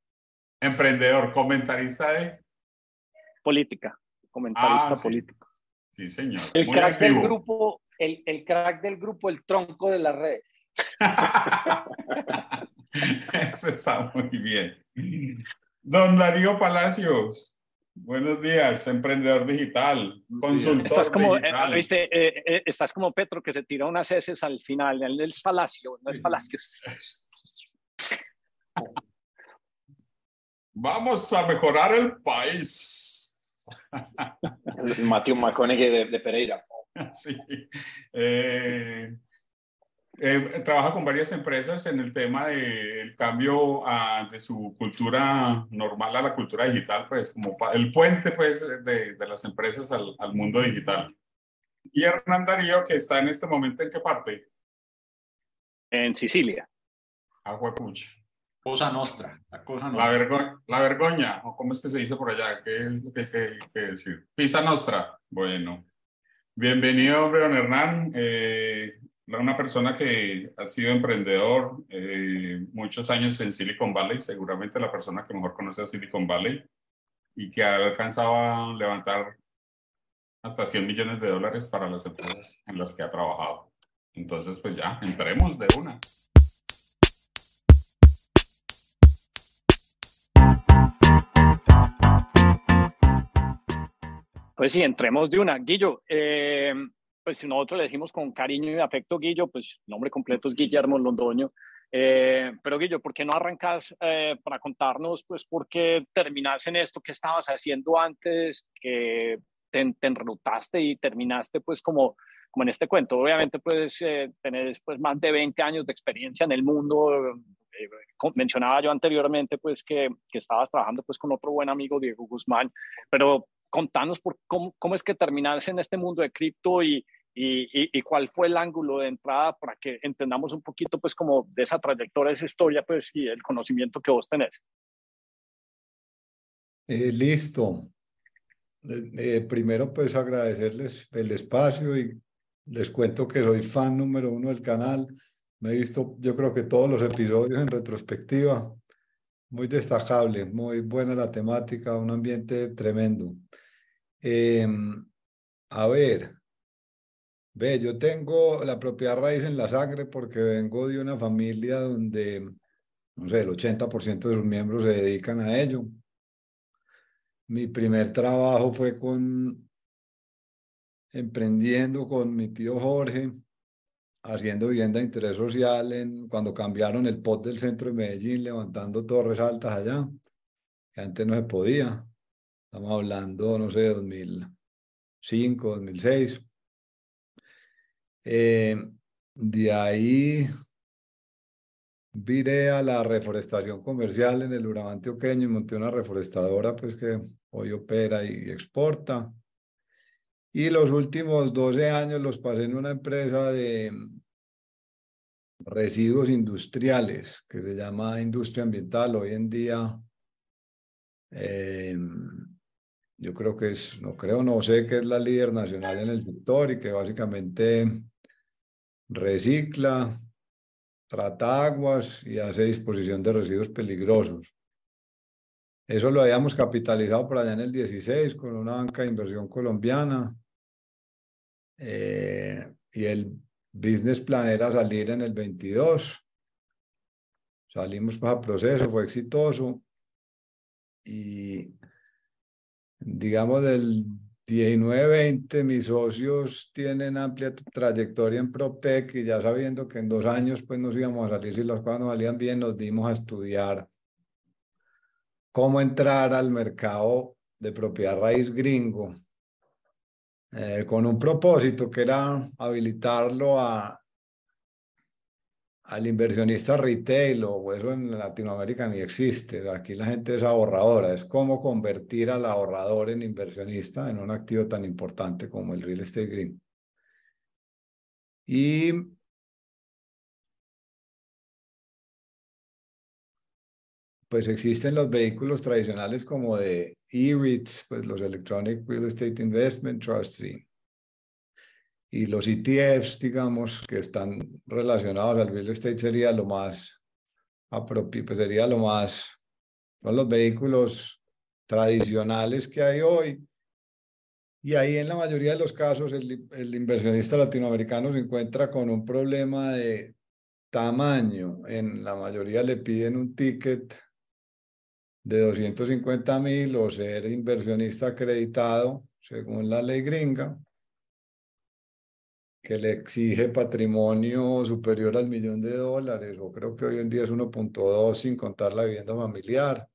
emprendedor, comentarista de... política. Comentarista Ah, sí. político. Sí, señor. El Muy crack del grupo, el, el crack del grupo, el tronco de la red. Eso está muy bien. Don Darío Palacios, buenos días, emprendedor digital, consultor Estás como, eh, viste, eh, eh, estás como Petro que se tira unas heces al final, el, el falacio, no es falacio. Vamos a mejorar el país. Matthew McConaughey de, de Pereira. Sí. Eh, eh, trabaja con varias empresas en el tema del cambio a- de su cultura normal a la cultura digital, pues como pa- el puente pues de, de las empresas al, al mundo digital. Y Hernán Darío, que está en este momento, ¿en qué parte? En Sicilia. Agua pucha. Cosa nostra, la cosa La, nostra. vergo- la vergoña, o cómo es que se dice por allá, ¿qué es lo que hay que, que decir? Pisa Nostra. Bueno, bienvenido, hombre, don Hernán. Eh, una persona que ha sido emprendedor eh, muchos años en Silicon Valley, seguramente la persona que mejor conoce a Silicon Valley y que ha alcanzado a levantar hasta 100 millones de dólares para las empresas en las que ha trabajado. Entonces, pues ya, entremos de una. Pues sí, entremos de una. Guillo, eh, pues si nosotros le decimos con cariño y afecto Guillo, pues nombre completo es Guillermo Londoño. Eh, pero Guillo, ¿por qué no arrancas eh, para contarnos, pues, por qué terminaste en esto? ¿Qué estabas haciendo antes? que te, te enrutaste y terminaste, pues, como, como en este cuento? Obviamente, pues, eh, tenés pues, más de 20 años de experiencia en el mundo. Eh, mencionaba yo anteriormente, pues, que, que estabas trabajando, pues, con otro buen amigo, Diego Guzmán, pero contanos por cómo, cómo es que terminaste en este mundo de cripto y, y, y- y cuál fue el ángulo de entrada para que entendamos un poquito pues como de esa trayectoria, esa historia pues y el conocimiento que vos tenés. Eh, listo. Eh, eh, primero, pues agradecerles el espacio y les cuento que soy fan número uno del canal. Me he visto, yo creo que todos los episodios en retrospectiva. Muy destacable, muy buena la temática, un ambiente tremendo. Em, a ver, ve, yo tengo la propiedad raíz en la sangre porque vengo de una familia donde, no sé, el 80% de sus miembros se dedican a ello. Mi primer trabajo fue con emprendiendo con mi tío Jorge, haciendo vivienda de interés social en, cuando cambiaron el POT del centro de Medellín, levantando torres altas allá, que antes no se podía. Estamos hablando, no sé, 2005, 2006. Eh, de ahí viré a la reforestación comercial en el Urabá antioqueño y monté una reforestadora pues que hoy opera y exporta. Y los últimos 12 años los pasé en una empresa de residuos industriales que se llama Industria Ambiental. Hoy en día, eh, yo creo que es, no creo, no sé que es la líder nacional en el sector y que básicamente recicla, trata aguas y hace disposición de residuos peligrosos. Eso lo habíamos capitalizado por allá en el 16 con una banca de inversión colombiana. Eh, y el business plan era salir en el 22. Salimos para proceso, fue exitoso. Y digamos del 19-20, mis socios tienen amplia trayectoria en PropTech y ya sabiendo que en dos años pues nos íbamos a salir si las cosas no salían bien, nos dimos a estudiar cómo entrar al mercado de propiedad raíz gringo eh, con un propósito que era habilitarlo a, al inversionista retail o eso en Latinoamérica ni existe. Aquí la gente es ahorradora, es cómo convertir al ahorrador en inversionista en un activo tan importante como el real estate gringo. Y pues existen los vehículos tradicionales como de E-REITs, pues los Electronic Real Estate Investment Trust. Y, y los ETFs, digamos, que están relacionados al real estate sería lo más apropiado, pues sería lo más, son los vehículos tradicionales que hay hoy. Y ahí en la mayoría de los casos el, el inversionista latinoamericano se encuentra con un problema de tamaño. En la mayoría le piden un ticket de 250 mil o ser inversionista acreditado según la ley gringa que le exige patrimonio superior al millón de dólares, o creo que hoy en día es 1.2 sin contar la vivienda familiar.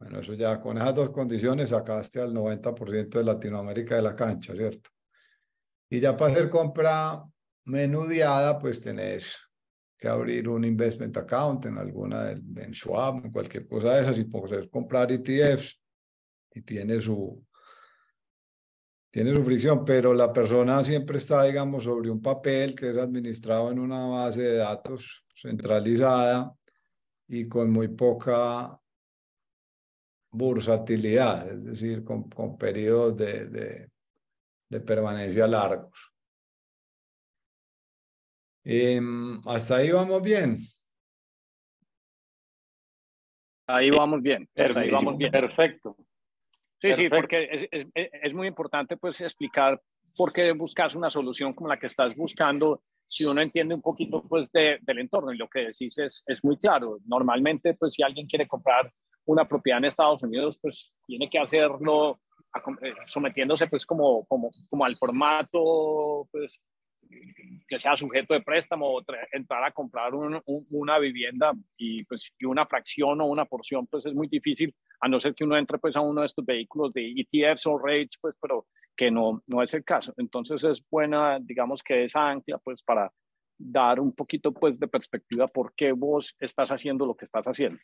Bueno, eso ya con esas dos condiciones sacaste al 90% de Latinoamérica de la cancha, ¿cierto? Y ya para hacer compra menudeada, pues tenés que abrir un investment account en alguna, en Schwab, en cualquier cosa de esas, y poder comprar ETFs, y tiene su, tiene su fricción, pero la persona siempre está, digamos, sobre un papel que es administrado en una base de datos centralizada y con muy poca bursatilidad, es decir, con, con periodos de, de, de, permanencia largos. Em, hasta ahí vamos bien. Ahí vamos bien. Ahí vamos bien. Perfecto. Sí, sí, porque es, es, es, muy importante pues explicar por qué buscas una solución como la que estás buscando si uno entiende un poquito pues de, del entorno y lo que decís es, es muy claro. Normalmente pues si alguien quiere comprar una propiedad en Estados Unidos pues tiene que hacerlo eh, sometiéndose pues como, como, como al formato pues que sea sujeto de préstamo o entrar a comprar un, un, una vivienda y pues y una fracción o una porción pues es muy difícil a no ser que uno entre pues a uno de estos vehículos de ETFs o rates pues pero que no no es el caso. Entonces es buena digamos que esa ancla pues para dar un poquito pues de perspectiva por qué vos estás haciendo lo que estás haciendo.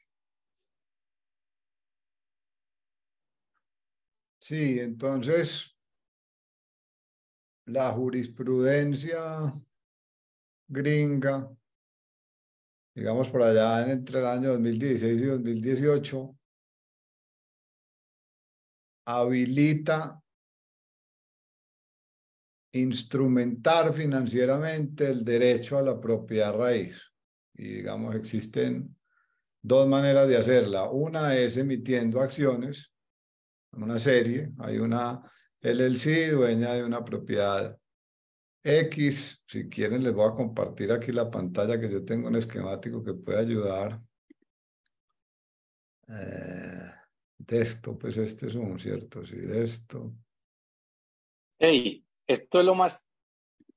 Sí, entonces la jurisprudencia gringa, digamos por allá entre el año 2016 y 2018, habilita instrumentar financieramente el derecho a la propiedad raíz. Y digamos, existen dos maneras de hacerla. Una es emitiendo acciones, una serie, hay una LLC, dueña de una propiedad X. Si quieren, les voy a compartir aquí la pantalla que yo tengo un esquemático que puede ayudar. Eh, de esto, pues este es un, ¿cierto? Sí, de esto. Hey, esto es lo más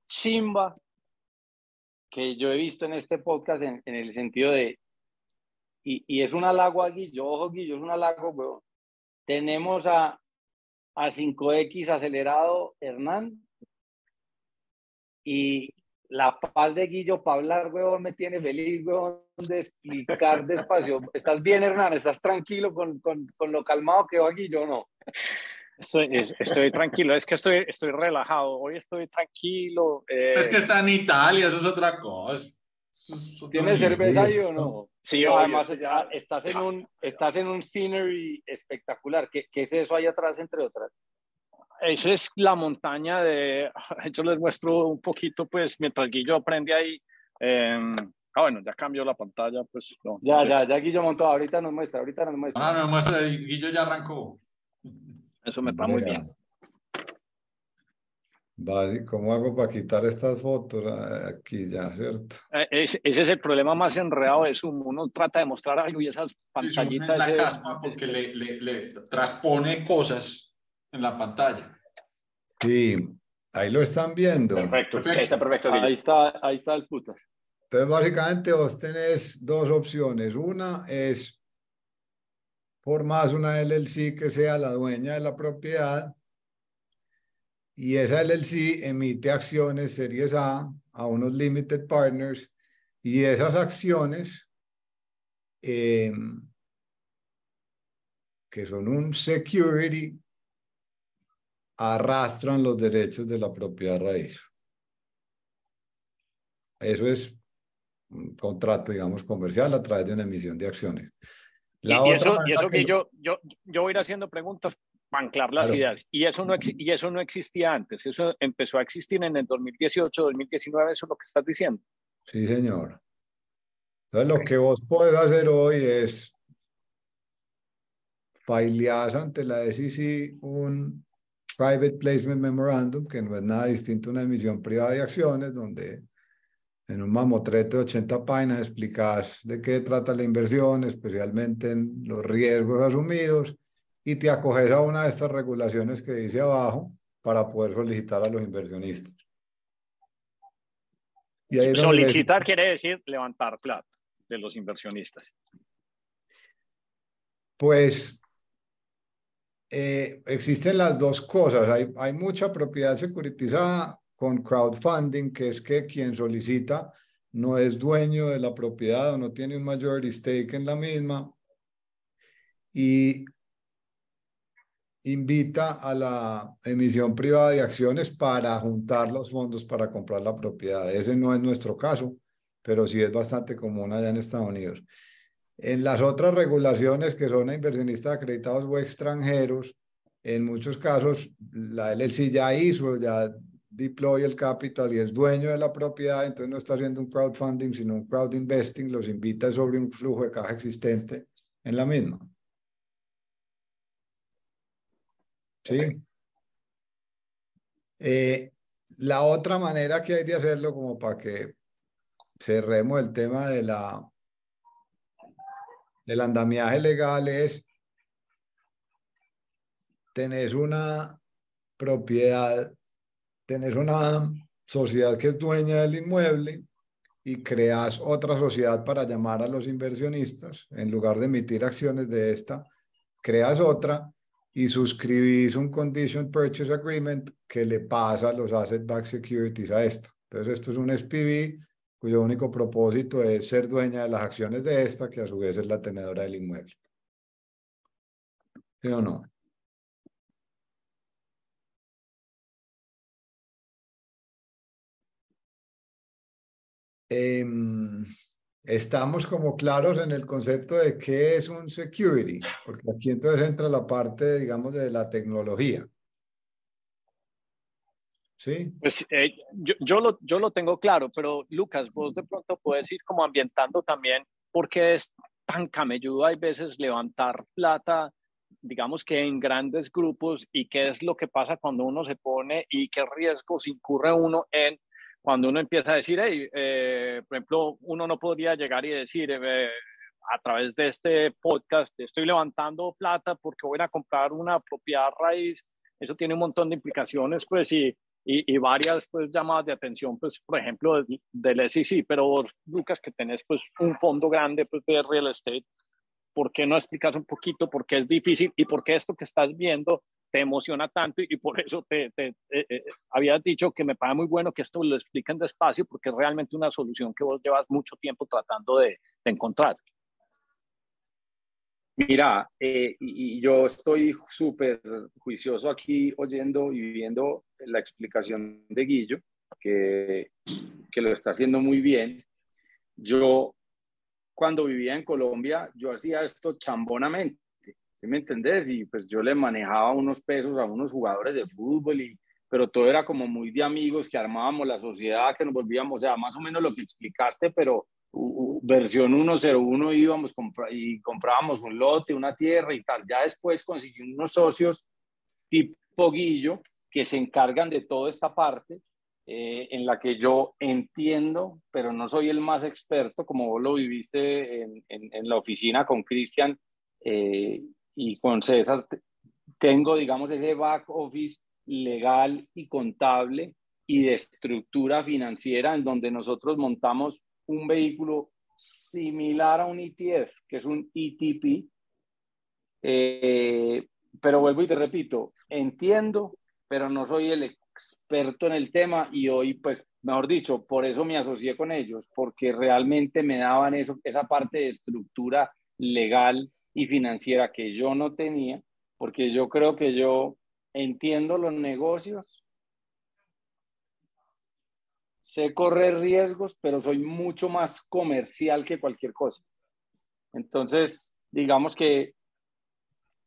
chimba que yo he visto en este podcast en, en el sentido de, y, y, es un halago a Guillo, ojo Guillo, es un halago, weón. Tenemos a a 5X acelerado Hernán. Y la paz de Guillo para hablar, huevón, me tiene feliz, huevón, de explicar despacio. ¿Estás bien, Hernán? ¿Estás tranquilo con, con, con lo calmado que va Guillo o no? Estoy, estoy tranquilo, es que estoy, estoy relajado. Hoy estoy tranquilo. Eh... Es que está en Italia, eso es otra cosa. ¿Tienes cerveza ahí o no? Sí, no, además ya estás en un estás en un scenery espectacular. ¿Qué, ¿Qué, es eso ahí atrás, entre otras? Eso es la montaña de. Yo les muestro un poquito, pues, mientras Guillo aprende ahí. Eh, ah, bueno, ya cambió la pantalla, pues. No, ya, no ya, ya Guillo montó. Ahorita nos muestra, ahorita nos muestra. Ah, no, nos muestra, Guillo ya arrancó. Eso me va muy bien. Vale, ¿cómo hago para quitar estas fotos aquí ya, cierto? Ese, ese es el problema más enredado de Zoom. Uno trata de mostrar algo y esas pantallitas... Es la caspa porque le, le, le, transpone cosas en la pantalla. Sí, ahí lo están viendo. Perfecto, perfecto. Ahí está perfecto. Ahí está, ahí está el puto. Entonces, básicamente vos tenés dos opciones. Una es formar una LLC que sea la dueña de la propiedad y esa LLC emite acciones Series A a unos limited partners y esas acciones eh, que son un security arrastran los derechos de la propiedad raíz. Eso es un contrato, digamos, comercial a través de una emisión de acciones. La y, otra eso, y eso que, yo, yo, yo voy a ir haciendo preguntas anclar las Claro. ideas. Y eso, no y eso no existía antes, eso empezó a existir en el 2018, 2019, eso es lo que estás diciendo. Sí, señor. Entonces, lo que vos podés hacer hoy es fileás ante la SEC un Private Placement Memorandum, que no es nada distinto a una emisión privada de acciones, donde en un mamotrete de 80 páginas explicas de qué trata la inversión, especialmente en los riesgos asumidos, y te acoges a una de estas regulaciones que dice abajo para poder solicitar a los inversionistas. Y ahí donde Solicitar quiere decir levantar plata de los inversionistas. Pues eh, existen las dos cosas. Hay, hay mucha propiedad securitizada con crowdfunding, que es que quien solicita no es dueño de la propiedad o no tiene un majority stake en la misma y invita a la emisión privada de acciones para juntar los fondos para comprar la propiedad. Ese no es nuestro caso, pero sí es bastante común allá en Estados Unidos. En las otras regulaciones que son inversionistas acreditados o extranjeros, en muchos casos la LLC ya hizo, ya deploy el capital y es dueño de la propiedad, entonces no está haciendo un crowdfunding, sino un crowd investing, los invita sobre un flujo de caja existente en la misma. Sí. Eh, la otra manera que hay de hacerlo, como para que cerremos el tema de la del andamiaje legal es tenés una propiedad, tenés una sociedad que es dueña del inmueble y creas otra sociedad para llamar a los inversionistas, en lugar de emitir acciones de esta, creas otra y suscribís un Condition Purchase Agreement que le pasa los Asset Backed Securities a esta. Entonces, esto es un SPV cuyo único propósito es ser dueña de las acciones de esta, que a su vez es la tenedora del inmueble. ¿Sí o no? Em, estamos como claros en el concepto de qué es un security, porque aquí entonces entra la parte, digamos, de la tecnología. ¿Sí? Pues eh, yo, yo, lo, yo lo tengo claro, pero Lucas, vos de pronto puedes ir como ambientando también por qué es tan camelludo hay veces levantar plata, digamos que en grandes grupos, y qué es lo que pasa cuando uno se pone y qué riesgos incurre uno en cuando uno empieza a decir, hey, eh, por ejemplo, uno no podría llegar y decir, eh, a través de este podcast, estoy levantando plata porque voy a comprar una propiedad raíz. Eso tiene un montón de implicaciones, pues, y, y, y varias pues, llamadas de atención, pues, por ejemplo, del, del SEC. Pero vos, Lucas, que tenés pues, un fondo grande pues, de real estate, ¿por qué no explicas un poquito por qué es difícil y por qué esto que estás viendo te emociona tanto y, por eso te, te eh, eh, habías dicho que me parece muy bueno que esto lo expliquen despacio porque es realmente una solución que vos llevas mucho tiempo tratando de, de encontrar. Mira, eh, y, y, yo estoy súper juicioso aquí oyendo y viendo la explicación de Guillo, que, que lo está haciendo muy bien. Yo, cuando vivía en Colombia, yo hacía esto chambonamente, ¿sí me entendés? Y pues yo le manejaba unos pesos a unos jugadores de fútbol, y, pero todo era como muy de amigos, que armábamos la sociedad, que nos volvíamos, o sea, más o menos lo que explicaste, pero uh, versión 101 íbamos y comprábamos un lote, una tierra y tal. Ya después conseguí unos socios tipo Guillo que se encargan de toda esta parte eh, en la que yo entiendo, pero no soy el más experto, como vos lo viviste en, en, en la oficina con Cristian eh, y con César. Tengo, digamos, ese back office legal y contable y de estructura financiera en donde nosotros montamos un vehículo similar a un ETF, que es un ETP. Eh, pero vuelvo y te repito, entiendo, pero no soy el experto en el tema y hoy, pues, mejor dicho, por eso me asocié con ellos, porque realmente me daban eso, esa parte de estructura legal y financiera que yo no tenía, porque yo creo que yo entiendo los negocios, sé correr riesgos, pero soy mucho más comercial que cualquier cosa. Entonces, digamos que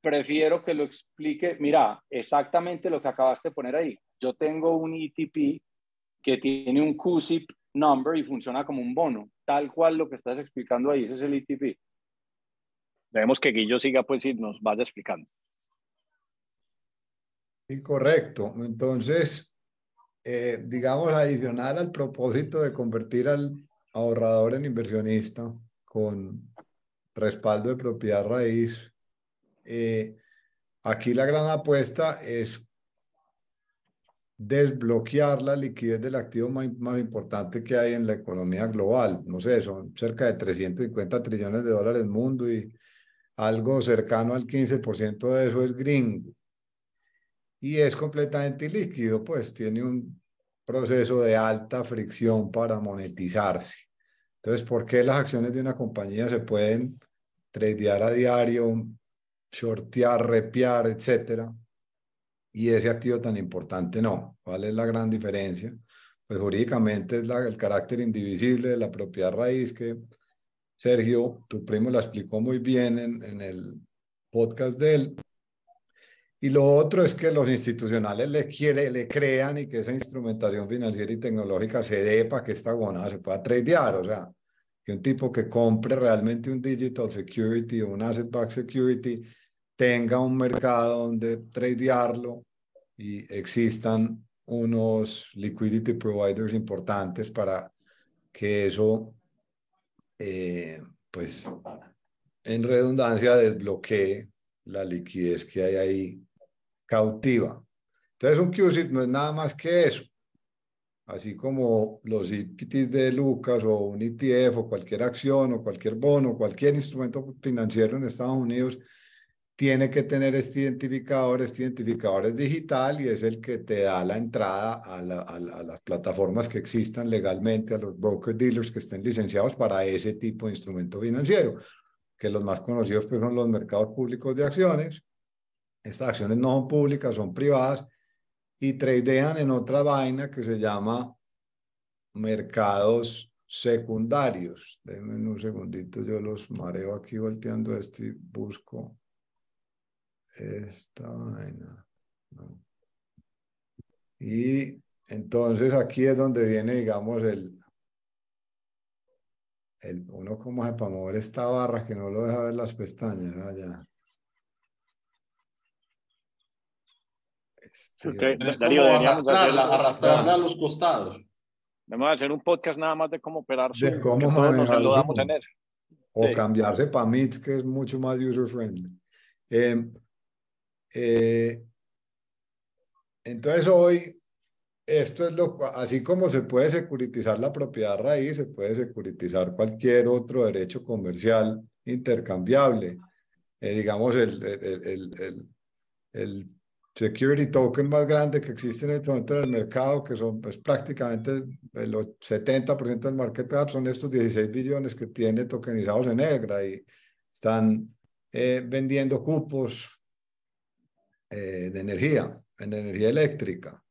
prefiero que lo explique. Mira, exactamente lo que acabaste de poner ahí. Yo tengo un ETP que tiene un QSIP number y funciona como un bono, tal cual lo que estás explicando ahí, ese es el ETP. Debemos que Guillo siga pues y nos vaya explicando. Sí, correcto. Entonces, eh, digamos, adicional al propósito de convertir al ahorrador en inversionista con respaldo de propiedad raíz, eh, aquí la gran apuesta es desbloquear la liquidez del activo más, más, importante que hay en la economía global. No sé, son cerca de 350 trillones de dólares mundo y algo cercano al 15% de eso es gringo. Y es completamente líquido, pues tiene un proceso de alta fricción para monetizarse. Entonces, ¿por qué las acciones de una compañía se pueden tradear a diario, shortear, repiar, etcétera? y ese activo tan importante no. ¿Cuál es la gran diferencia? Pues jurídicamente es la, el carácter indivisible de la propiedad raíz que Sergio, tu primo, la explicó muy bien en, el podcast de él. Y lo otro es que los institucionales le, quiere, le crean y que esa instrumentación financiera y tecnológica se dé para que esta gonada se pueda tradear. O sea, que un tipo que compre realmente un digital security o un asset backed security tenga un mercado donde tradearlo y existan unos liquidity providers importantes para que eso, eh, pues, en redundancia, desbloquee la liquidez que hay ahí cautiva. Entonces, un QSIT no es nada más que eso. Así como los IPTs de Lucas o un ETF o cualquier acción o cualquier bono, cualquier instrumento financiero en Estados Unidos tiene que tener este identificador, este identificador es digital y es el que te da la entrada a, a, las plataformas que existan legalmente, a los broker dealers que estén licenciados para ese tipo de instrumento financiero, que los más conocidos pues, son los mercados públicos de acciones. Estas acciones no son públicas, son privadas y tradean en otra vaina que se llama mercados secundarios. Denme un segundito, yo los mareo aquí volteando esto y busco esta vaina. Y entonces aquí es donde viene, digamos, el, el uno como se para mover esta barra que no lo deja ver las pestañas allá. Este, Darío, arrastrarla, arrastrarla a los costados. Vamos a hacer un podcast nada más de cómo operar de cómo manejar O cambiarse para Meets, que es mucho más user friendly. Eh, eh, entonces hoy, esto es lo, así como se puede securitizar la propiedad raíz, se puede securitizar cualquier otro derecho comercial intercambiable. Eh, digamos, el, el, el, el, security token más grande que existe en este momento en el mercado, que son pues, prácticamente el 70% del market cap, son estos 16 billones que tiene tokenizados en negra y están eh, vendiendo cupos eh, de energía, en energía eléctrica.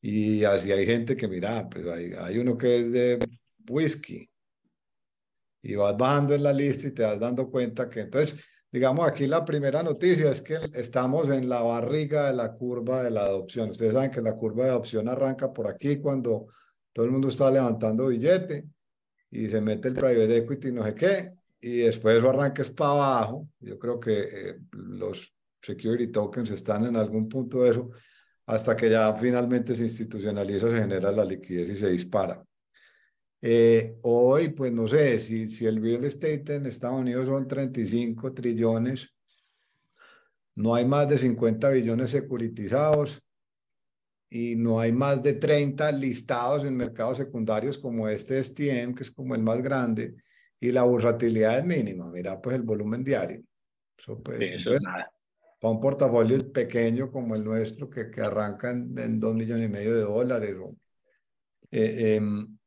Y así hay gente que, mira, pues hay, hay uno que es de whisky. Y vas bajando en la lista y te vas dando cuenta que entonces, digamos, aquí la primera noticia es que estamos en la barriga de la curva de la adopción. Ustedes saben que la curva de adopción arranca por aquí cuando todo el mundo está levantando billete y se mete el private equity, no sé qué, y después eso arranca es para abajo. Yo creo que eh, los security tokens están en algún punto de eso, hasta que ya finalmente se institucionaliza, se genera la liquidez y se dispara. Eh, hoy, pues no sé, si, si el real estate en Estados Unidos son 35 trillones, no hay más de 50 billones securitizados y no hay más de 30 listados en mercados secundarios como este STM, que es como el más grande, y la bursatilidad es mínima. Mira, pues el volumen diario. Eso, pues, eso es nada para un portafolio pequeño como el nuestro, que, que arranca en, dos millones y medio de dólares. Eh, em,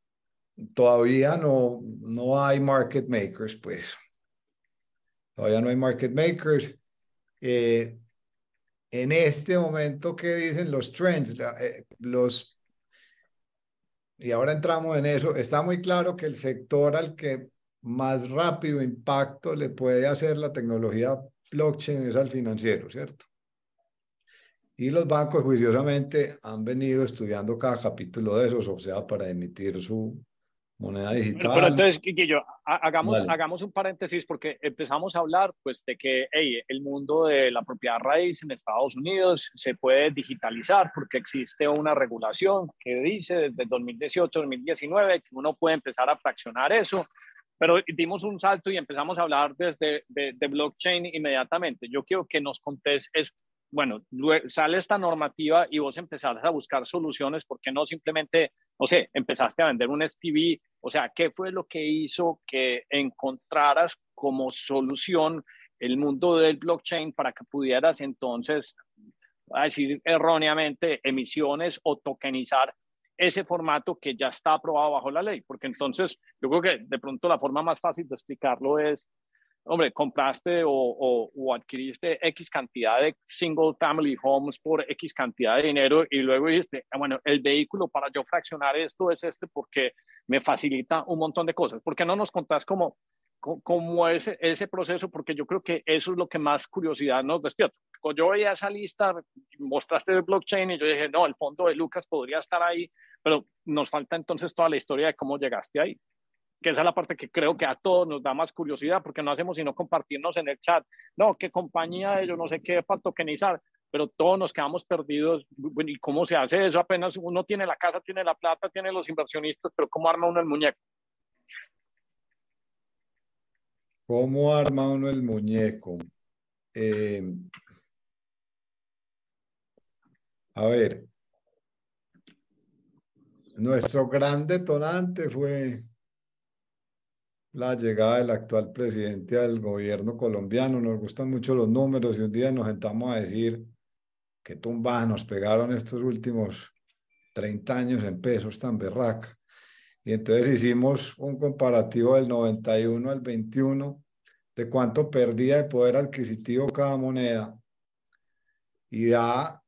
todavía no, no hay market makers, pues. Todavía no hay market makers. Eh, en este momento, ¿qué dicen los trends? Eh, los, y ahora entramos en eso. Está muy claro que el sector al que más rápido impacto le puede hacer la tecnología blockchain es al financiero, ¿cierto? Y los bancos juiciosamente han venido estudiando cada capítulo de esos, o sea, para emitir su moneda digital. Pero, entonces, Guillo, hagamos, hagamos un paréntesis porque empezamos a hablar pues de que hey, el mundo de la propiedad raíz en Estados Unidos se puede digitalizar porque existe una regulación que dice desde 2018-2019 que uno puede empezar a fraccionar eso pero dimos un salto y empezamos a hablar desde de, de, blockchain inmediatamente. Yo quiero que nos contés, es, bueno, sale esta normativa y vos empezaste a buscar soluciones, ¿por qué no simplemente, no sé, empezaste a vender un STV? O sea, ¿qué fue lo que hizo que encontraras como solución el mundo del blockchain para que pudieras entonces, a decir erróneamente, emisiones o tokenizar ese formato que ya está aprobado bajo la ley, porque entonces yo creo que de pronto la forma más fácil de explicarlo es, hombre, compraste o, o, adquiriste X cantidad de single family homes por X cantidad de dinero y luego dijiste, ah, bueno, el vehículo para yo fraccionar esto es este porque me facilita un montón de cosas. ¿Por qué no nos contás cómo, cómo ese, ese proceso? Porque yo creo que eso es lo que más curiosidad nos despierta. Cuando yo veía esa lista, mostraste el blockchain y yo dije, no, el fondo de Lucas podría estar ahí, pero nos falta entonces toda la historia de cómo llegaste ahí. Que esa es la parte que creo que a todos nos da más curiosidad porque no hacemos sino compartirnos en el chat. No, qué compañía yo no sé qué para tokenizar, pero todos nos quedamos perdidos. ¿Y cómo se hace eso? Apenas uno tiene la casa, tiene la plata, tiene los inversionistas, pero ¿cómo arma uno el muñeco? ¿Cómo arma uno el muñeco? Eh, a ver, nuestro gran detonante fue la llegada del actual presidente al gobierno colombiano. Nos gustan mucho los números y un día nos sentamos a decir que tumba nos pegaron estos últimos 30 años en pesos tan berraca. Y entonces hicimos un comparativo del 91 al 21 de cuánto perdía de poder adquisitivo cada moneda. Y da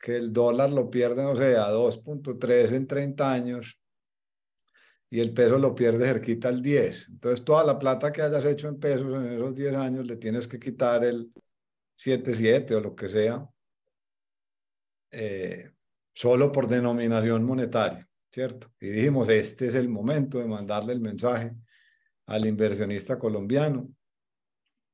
que el dólar lo pierde, no sé, a 2.3 en 30 años y el peso lo pierde cerquita al 10. Entonces, toda la plata que hayas hecho en pesos en esos 10 años le tienes que quitar el 7.7 o lo que sea, eh, solo por denominación monetaria, ¿cierto? Y dijimos, este es el momento de mandarle el mensaje al inversionista colombiano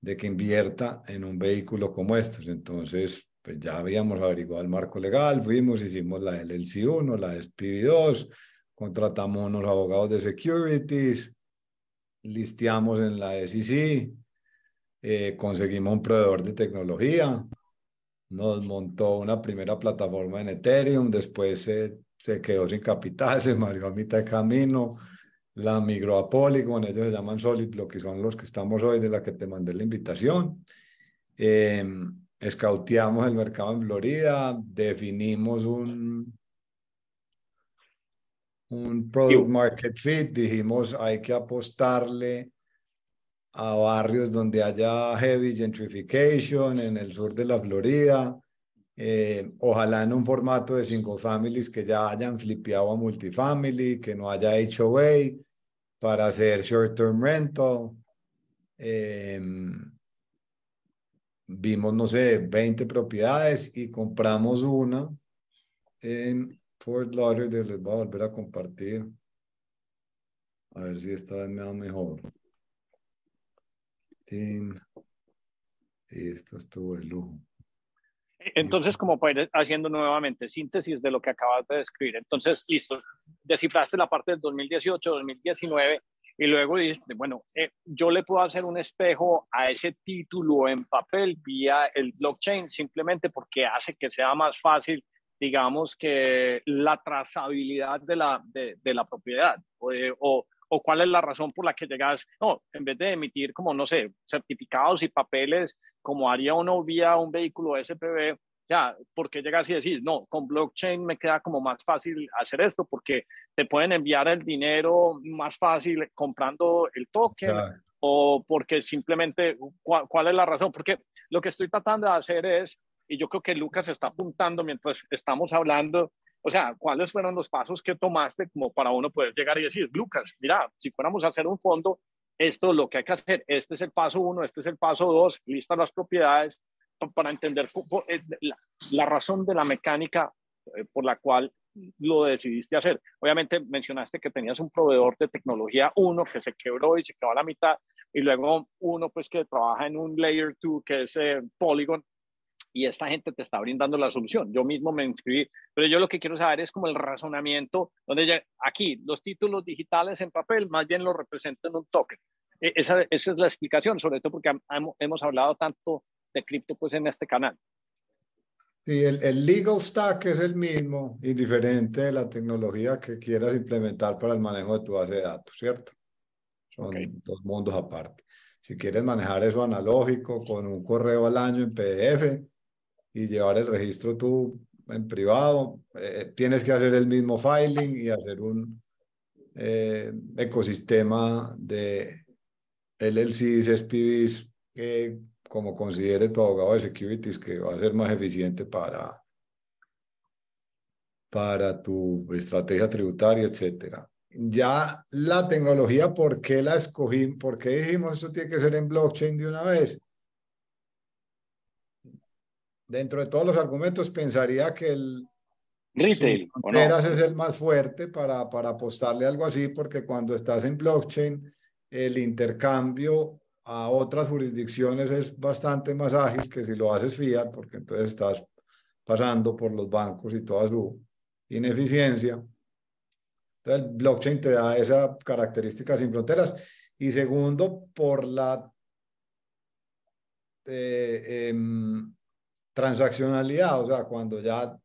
de que invierta en un vehículo como estos. Entonces, pues ya habíamos averiguado el marco legal, fuimos, hicimos la LLC1, la SPV2, contratamos unos abogados de securities, listeamos en la SEC, eh, conseguimos un proveedor de tecnología, nos montó una primera plataforma en Ethereum, después se, se quedó sin capital, se mareó a mitad de camino, la migró Polygon, ellos se llaman Solid, lo que son los que estamos hoy, de la que te mandé la invitación. Eh, escauteamos el mercado en Florida, definimos un, un product market fit, dijimos hay que apostarle a barrios donde haya heavy gentrification en el sur de la Florida, eh, ojalá en un formato de cinco families que ya hayan flipeado a multifamily, que no haya HOA para hacer short-term rental. Eh, vimos, no sé, 20 propiedades y compramos una en Fort Lauderdale. Les voy a volver a compartir. A ver si esta vez me da mejor. Y esto estuvo de lujo. Entonces, como para ir haciendo nuevamente síntesis de lo que acabas de describir. Entonces, listo, descifraste la parte del 2018, 2019 y luego dices, bueno, eh, yo le puedo hacer un espejo a ese título en papel vía el blockchain simplemente porque hace que sea más fácil, digamos, que la trazabilidad de la, de, la propiedad o, o, o, cuál es la razón por la que llegas, no, en vez de emitir como, no sé, certificados y papeles como haría uno vía un vehículo SPV, ya, ¿por qué llegas y decís, no, con blockchain me queda como más fácil hacer esto? Porque te pueden enviar el dinero más fácil comprando el token o porque simplemente, ¿cuál, es la razón? Porque lo que estoy tratando de hacer es, y yo creo que Lucas está apuntando mientras estamos hablando, o sea, ¿cuáles fueron los pasos que tomaste como para uno poder llegar y decir, Lucas, mira, si fuéramos a hacer un fondo, esto lo que hay que hacer, este es el paso uno, este es el paso dos, listan las propiedades para entender eh, la, razón de la mecánica eh, por la cual lo decidiste hacer. Obviamente mencionaste que tenías un proveedor de tecnología uno que se quebró y se quedó a la mitad, y luego uno pues que trabaja en un layer 2 que es eh, Polygon, y esta gente te está brindando la solución. Yo mismo me inscribí, pero yo lo que quiero saber es como el razonamiento, donde ya, aquí los títulos digitales en papel más bien lo representan un token. E, esa, esa, es la explicación, sobre todo porque hemos hablado tanto de cripto pues en este canal. Sí, el, el, legal stack es el mismo, indiferente de la tecnología que quieras implementar para el manejo de tu base de datos, ¿cierto? Son dos mundos aparte. Si quieres manejar eso analógico con un correo al año en PDF, y llevar el registro tú en privado. Eh, tienes que hacer el mismo filing y hacer un eh, ecosistema de LLCs, SPVs, que como considere tu abogado de securities, que va a ser más eficiente para, para tu estrategia tributaria, etcétera. Ya la tecnología, ¿por qué la escogí? ¿Por qué dijimos esto tiene que ser en blockchain de una vez? Dentro de todos los argumentos, pensaría que el retail es el más fuerte para, para apostarle algo así, porque cuando estás en blockchain, el intercambio a otras jurisdicciones es bastante más ágil que si lo haces fiat, porque entonces estás pasando por los bancos y toda su ineficiencia. Entonces, el blockchain te da esa característica sin fronteras. Y segundo, por la eh, em, transaccionalidad, o sea, cuando ya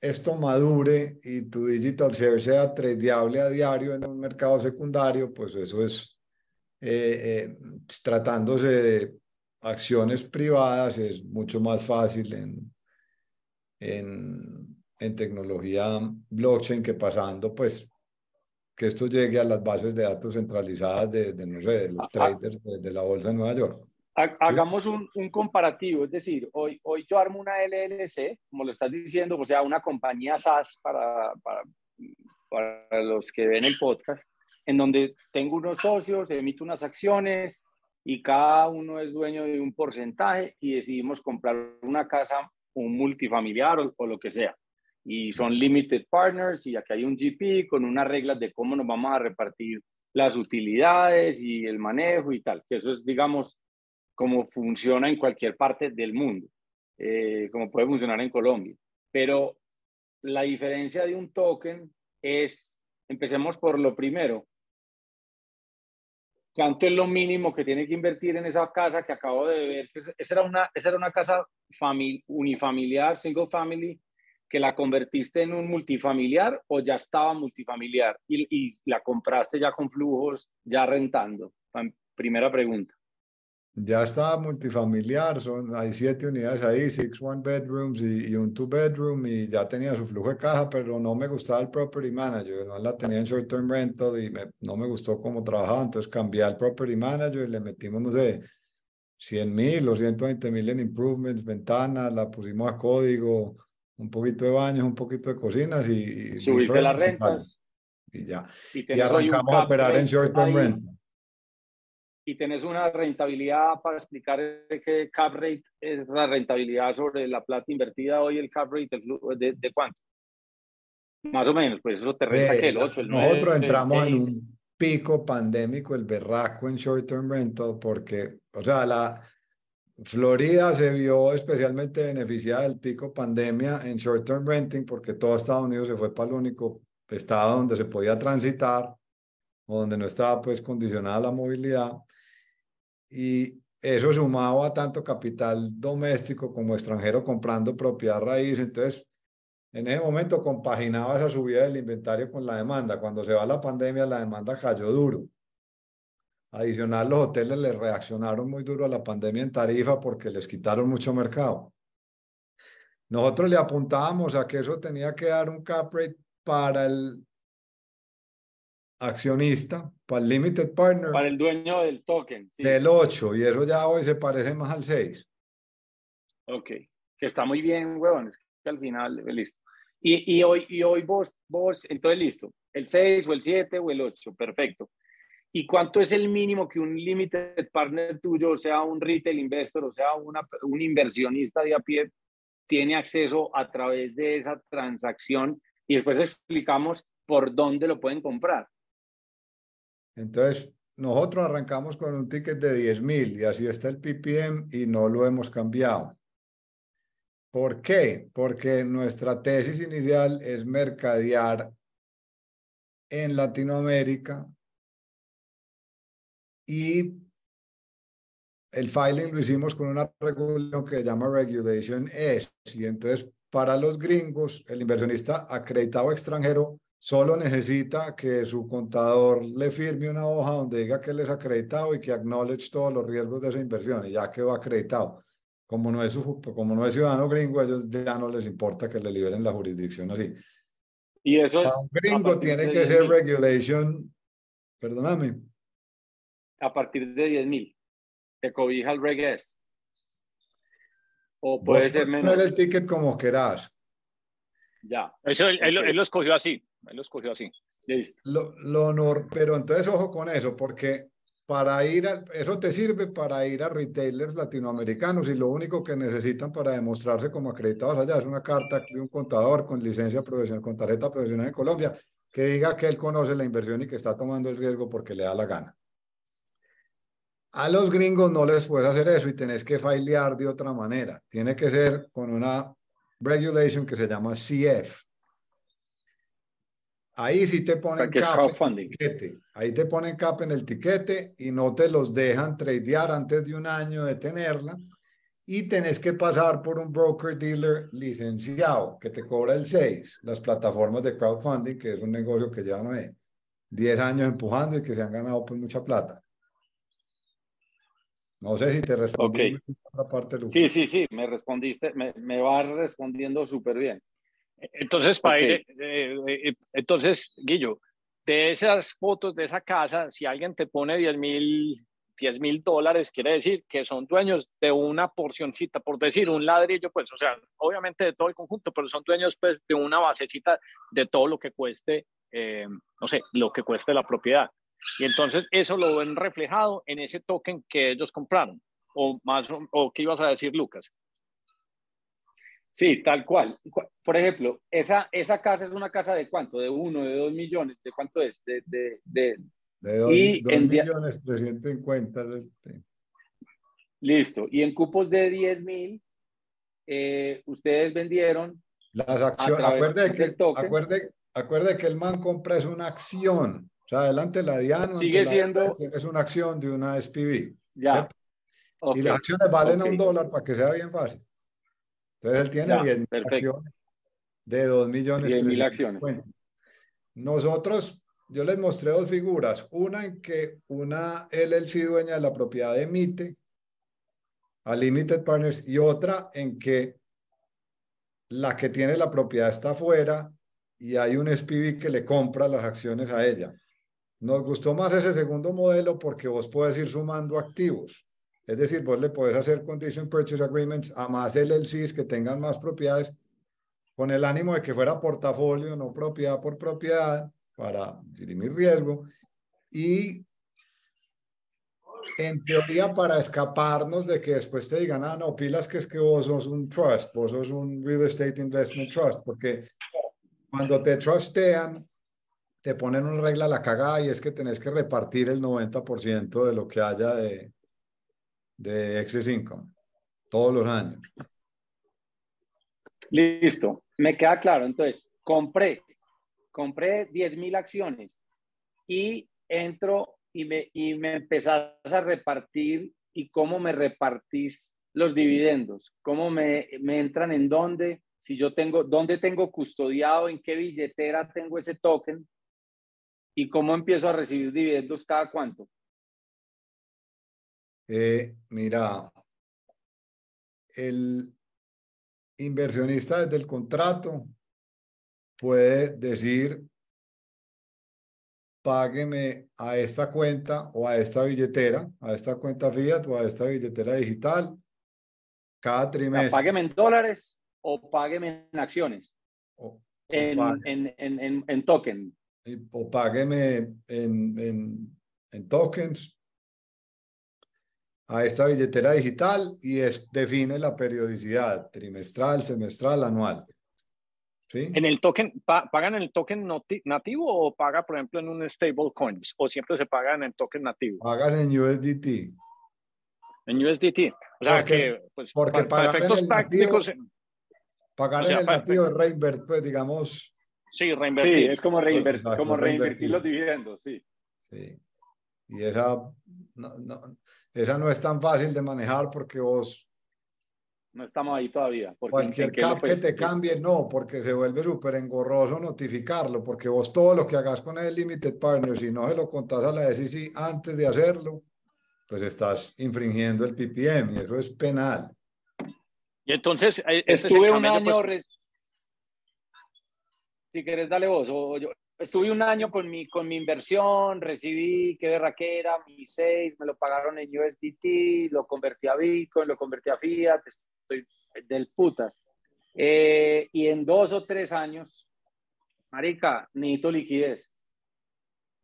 esto madure y tu digital share sea tradeable a diario en un mercado secundario, pues eso es, eh, eh, tratándose de acciones privadas, es mucho más fácil en, en, en tecnología blockchain que pasando, pues, que esto llegue a las bases de datos centralizadas de, de no sé, de los traders de, de la Bolsa de Nueva York. Hagamos un, un, comparativo, es decir, hoy, hoy yo armo una LLC, como lo estás diciendo, o sea, una compañía SaaS para, para, para los que ven el podcast, en donde tengo unos socios, emito unas acciones y cada uno es dueño de un porcentaje y decidimos comprar una casa, un multifamiliar o, o lo que sea. Y son limited partners y aquí hay un GP con unas reglas de cómo nos vamos a repartir las utilidades y el manejo y tal, que eso es, digamos, como funciona en cualquier parte del mundo, eh, como puede funcionar en Colombia. Pero la diferencia de un token es, empecemos por lo primero, ¿cuánto es lo mínimo que tiene que invertir en esa casa que acabo de ver? Esa era una, esa era una casa unifamiliar, single family, que la convertiste en un multifamiliar o ya estaba multifamiliar y la compraste ya con flujos, ya rentando. Primera pregunta. Ya está multifamiliar, son, hay siete unidades ahí, six one bedrooms y, un two bedroom y ya tenía su flujo de caja, pero no me gustaba el property manager, no la tenía en short term rental y no me gustó cómo trabajaba, entonces cambié al property manager y le metimos, no sé, 100 mil o 120 mil en improvements, ventanas, la pusimos a código, un poquito de baños, un poquito de cocinas y... Subiste las rentas. Y ya. Y, y arrancamos a operar en short term rental y tenés una rentabilidad para explicar qué cap rate es la rentabilidad sobre la plata invertida hoy, el cap rate de, de cuánto. Más o menos, pues eso te renta que el 8, el 9. Nosotros entramos en un pico pandémico, el berraco en short term rental, porque, o sea, la Florida se vio especialmente beneficiada del pico pandemia en short term renting, porque todo Estados Unidos se fue para el único estado donde se podía transitar, donde no estaba pues condicionada la movilidad y eso sumado a tanto capital doméstico como extranjero comprando propiedad raíz, entonces en ese momento compaginaba esa subida del inventario con la demanda. Cuando se va la pandemia, la demanda cayó duro. Adicional, los hoteles le reaccionaron muy duro a la pandemia en tarifa porque les quitaron mucho mercado. Nosotros le apuntábamos a que eso tenía que dar un cap rate para el accionista, para el limited partner. Para el dueño del token. Del 8, y eso ya hoy se parece más al 6. Ok, que está muy bien, huevón, es que al final, eh, listo. Y, y, hoy, y hoy vos, vos, entonces listo, el 6 o el 7 o el 8, perfecto. ¿Y cuánto es el mínimo que un limited partner tuyo, o sea, un retail investor, o sea, una, un inversionista de a pie, tiene acceso a través de esa transacción? Y después explicamos por dónde lo pueden comprar. Entonces, nosotros arrancamos con un ticket de 10 mil y así está el PPM y no lo hemos cambiado. ¿Por qué? Porque nuestra tesis inicial es mercadear en Latinoamérica y el filing lo hicimos con una regulación que se llama Regulation S. Y entonces, para los gringos, el inversionista acreditado extranjero solo necesita que su contador le firme una hoja donde diga que él es acreditado y que acknowledge todos los riesgos de esa inversión y ya quedó acreditado. Como no es, como no es ciudadano gringo, a ellos ya no les importa que le liberen la jurisdicción así. Y eso es... un gringo tiene que ser regulation, perdóname, a partir de 10 mil. Te cobija el Reg O puede ser menos. el ticket como querás. Ya. Eso él, lo escogió así. Él lo escogió así. Listo. Lo, lo honor, pero entonces ojo con eso, porque para ir a, eso te sirve para ir a retailers latinoamericanos y lo único que necesitan para demostrarse como acreditados allá es una carta de un contador con licencia profesional, con tarjeta profesional en Colombia, que diga que él conoce la inversión y que está tomando el riesgo porque le da la gana. A los gringos no les puedes hacer eso y tenés que filear de otra manera. Tiene que ser con una regulation que se llama CF. Ahí sí te ponen cap en el tiquete. Ahí te ponen cap en el tiquete y no te los dejan tradear antes de un año de tenerla. Y tenés que pasar por un broker dealer licenciado que te cobra el 6. Las plataformas de crowdfunding, que es un negocio que llevan 10 años empujando y que se han ganado pues mucha plata. No sé si te respondí otra parte. Sí, sí, sí, me respondiste, me, me vas respondiendo súper bien. Entonces, para eh, eh, entonces, Guillo, de esas fotos de esa casa, si alguien te pone 10 mil 10 mil dólares, quiere decir que son dueños de una porcioncita, por decir, un ladrillo, pues, o sea, obviamente de todo el conjunto, pero son dueños, pues, de una basecita de todo lo que cueste, eh, no sé, lo que cueste la propiedad. Y entonces eso lo ven reflejado en ese token que ellos compraron. O más, o qué ibas a decir, Lucas. Sí, tal cual. Por ejemplo, esa, esa casa es una casa de cuánto? De uno, de dos millones. ¿De cuánto es? De, de, de, de dos, millones trescientos Listo. Y en cupos de 10 mil, eh, ustedes vendieron. Las acciones. Acuerde que, acuerde, acuerde que el man compra es una acción. O sea, adelante la Diana sigue siendo es una acción de una SPV. Ya. Y las acciones valen un dólar para que sea bien fácil. Entonces él tiene 10 mil acciones de 2 millones. 10 mil acciones. Nosotros, yo les mostré dos figuras. Una en que una LLC dueña de la propiedad emite a Limited Partners y otra en que la que tiene la propiedad está afuera y hay un SPV que le compra las acciones a ella. Nos gustó más ese segundo modelo porque vos puedes ir sumando activos. Es decir, vos le puedes hacer condition purchase agreements a más LLCs que tengan más propiedades con el ánimo de que fuera portafolio, no propiedad por propiedad, para dirimir riesgo. Y en teoría para escaparnos de que después te digan, ah, no, pilas que es que vos sos un trust, vos sos un real estate investment trust, porque cuando te trustean, te ponen una regla a la cagada y es que tenés que repartir el 90% de lo que haya de, de excess income todos los años. Listo, me queda claro. Entonces, compré, compré 10 mil acciones y entro y me, y me empezás a repartir y cómo me repartís los dividendos, cómo me, me entran en dónde, si yo tengo, dónde tengo custodiado, en qué billetera tengo ese token, ¿Y cómo empiezo a recibir dividendos cada cuánto? Eh, mira, el inversionista desde el contrato puede decir, págueme a esta cuenta o a esta billetera, a esta cuenta fiat o a esta billetera digital cada trimestre. págueme en dólares o págueme en acciones, en, en, en, en, token. O págueme en, en tokens a esta billetera digital y es, define la periodicidad trimestral, semestral, anual. ¿Sí? ¿En el token, pagan en el token nativo o paga, por ejemplo, en un stable coins? ¿O siempre se paga en el token nativo? Pagas en USDT. En USDT. O sea que, pues, porque para, efectos prácticos. pagar en el nativo es reinvertir, pues, digamos. Sí, reinvertir. Sí, es como, reinvertir, como reinvertir los dividendos, sí. Sí. Y esa no, no, esa no es tan fácil de manejar porque vos... No estamos ahí todavía. Cualquier cap que te cambie, no, porque se vuelve súper engorroso notificarlo, porque vos todo lo que hagas con el Limited Partner, si no se lo contás a la SEC antes de hacerlo, pues estás infringiendo el PPM y eso es penal. Y entonces, eh, estuve un año, pues... si querés, dale vos, o yo, estuve un año con mi, con mi inversión, recibí, qué raquera, mi 6, me lo pagaron en USDT, lo convertí a Bitcoin, lo convertí a Fiat, estoy del putas. Eh, y en dos o tres años, marica, necesito liquidez.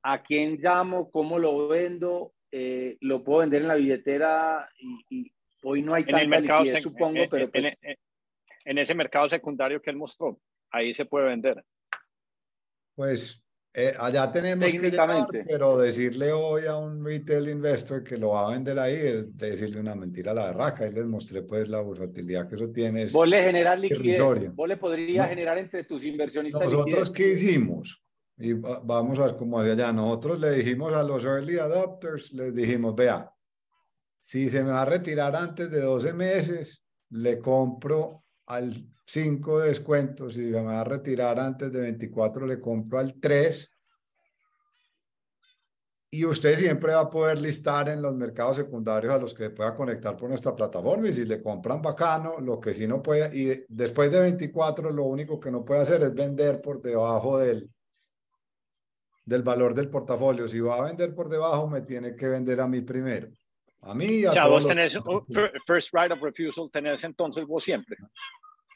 ¿A quién llamo? ¿Cómo lo vendo? Eh, ¿Lo puedo vender en la billetera? Y, hoy no hay tanta liquidez, supongo, pero pues en ese mercado secundario que él mostró, ahí se puede vender. Pues eh, allá tenemos que llegar, pero decirle hoy a un retail investor que lo va a vender ahí es decirle una mentira a la barraca. Y les mostré pues la volatilidad que eso tiene. Vos le generar liquidez, vos le podrías generar entre tus inversionistas Nosotros, ¿qué hicimos? Y vamos a ver cómo de allá. Nosotros le dijimos a los early adopters, les dijimos, vea, si se me va a retirar antes de 12 meses, le compro al 5 descuentos, si me va a retirar antes de 24, le compro al 3. Y usted siempre va a poder listar en los mercados secundarios a los que pueda conectar por nuestra plataforma. Y si le compran bacano, lo que sí no puede, y después de 24, lo único que no puede hacer es vender por debajo del, del valor del portafolio. Si va a vender por debajo, me tiene que vender a mí primero. A mí. A o sea, vos tenés, first right of refusal, tenés entonces vos siempre.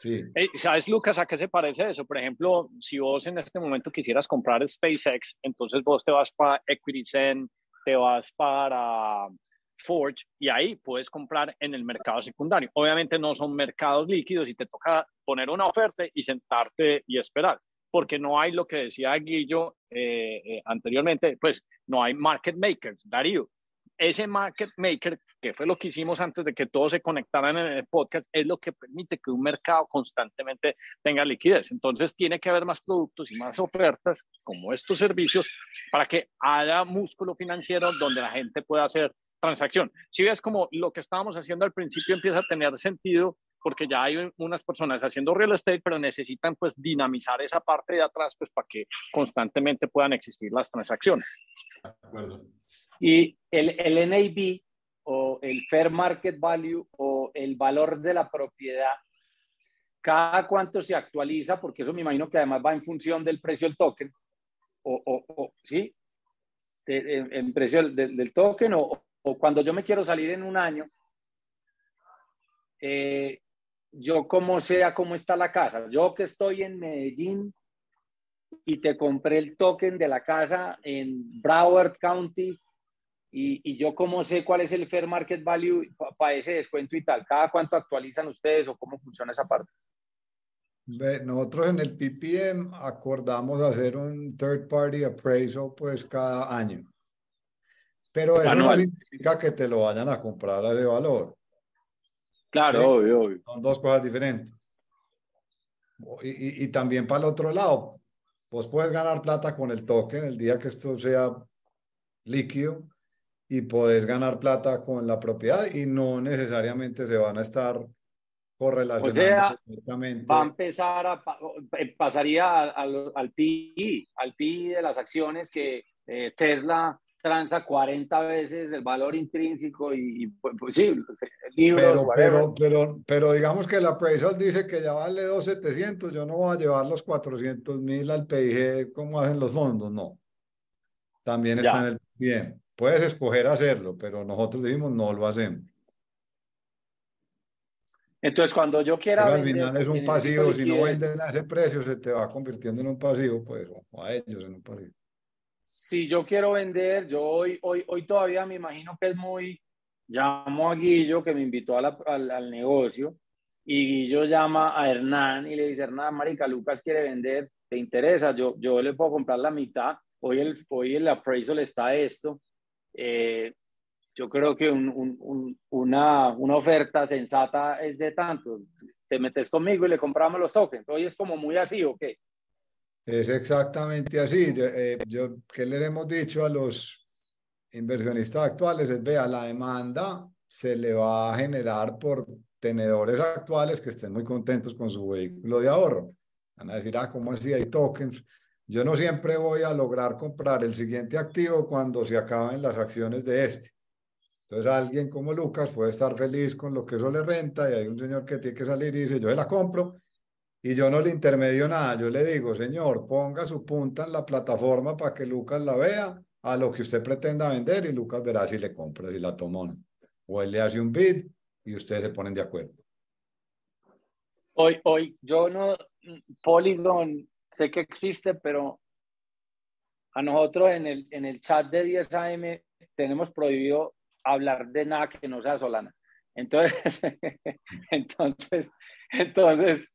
Sí. ¿Sabes, Lucas, a qué se parece eso? Por ejemplo, si vos en este momento quisieras comprar SpaceX, entonces vos te vas para EquityZen, te vas para Forge y ahí puedes comprar en el mercado secundario. Obviamente no son mercados líquidos y te toca poner una oferta y sentarte y esperar, porque no hay lo que decía Guillo eh, eh, anteriormente, pues no hay market makers, Darío ese market maker, que fue lo que hicimos antes de que todos se conectaran en el podcast, es lo que permite que un mercado constantemente tenga liquidez. Entonces tiene que haber más productos y más ofertas como estos servicios para que haya músculo financiero donde la gente pueda hacer transacción. Si ves como lo que estábamos haciendo al principio empieza a tener sentido porque ya hay unas personas haciendo real estate, pero necesitan pues dinamizar esa parte de atrás pues para que constantemente puedan existir las transacciones. De acuerdo. Y el, el NAV o el Fair Market Value o el valor de la propiedad, cada cuánto se actualiza, porque eso me imagino que además va en función del precio del token, o, o, ¿sí? En, precio del, del, token, o, o, cuando yo me quiero salir en un año, eh, yo como sea cómo está la casa. Yo que estoy en Medellín y te compré el token de la casa en Broward County y, yo cómo sé cuál es el fair market value para ese descuento y tal. ¿Cada cuánto actualizan ustedes o cómo funciona esa parte? Nosotros en el PPM acordamos hacer un third party appraisal pues cada año. Pero eso no significa que te lo vayan a comprar a ese valor. Claro, obvio, obvio. Son dos cosas diferentes. Y, y, también para el otro lado, vos puedes ganar plata con el token el día que esto sea líquido y poder ganar plata con la propiedad y no necesariamente se van a estar correlacionando o sea, Va a empezar a, eh, pasaría al, al PI, al PI de las acciones que eh, Tesla transa 40 veces el valor intrínseco y, pues, pues, sí, libros, pero, pero, pero, pero, digamos que el appraisal dice que ya vale 2.700, yo no voy a llevar los 400 mil al PIG como hacen los fondos, no. También está en el bien. Puedes escoger hacerlo, pero nosotros dijimos no lo hacemos. Entonces, cuando yo quiera. al final es un pasivo, si no venden a ese precio, se te va convirtiendo en un pasivo, pues, o a ellos en un pasivo. Si yo quiero vender, yo hoy, hoy, hoy todavía me imagino que es muy, llamo a Guillo que me invitó a la, al, al, negocio y Guillo llama a Hernán y le dice, Hernán, Marica, Lucas quiere vender, ¿te interesa? Yo, yo le puedo comprar la mitad, hoy el, hoy el appraisal está esto. Eh, yo creo que un, un, una, una oferta sensata es de tanto. Te metes conmigo y le compramos los tokens. Hoy es como muy así, ¿o qué? Es exactamente así. Eh, yo, ¿Qué le hemos dicho a los inversionistas actuales? Es, vea, la demanda se le va a generar por tenedores actuales que estén muy contentos con su vehículo de ahorro. Van a decir, ah, ¿cómo así hay tokens? Yo no siempre voy a lograr comprar el siguiente activo cuando se acaben las acciones de este. Entonces alguien como Lucas puede estar feliz con lo que eso le renta y hay un señor que tiene que salir y dice, yo se la compro y yo no le intermedio nada. Yo le digo, señor, ponga su punta en la plataforma para que Lucas la vea a lo que usted pretenda vender y Lucas verá si le compra, si la toma o no. O él le hace un bid y ustedes se ponen de acuerdo. Hoy, hoy, yo no, Polygon sé que existe, pero a nosotros en el, en el chat de 10 AM tenemos prohibido hablar de nada que no sea Solana. Entonces, entonces, entonces,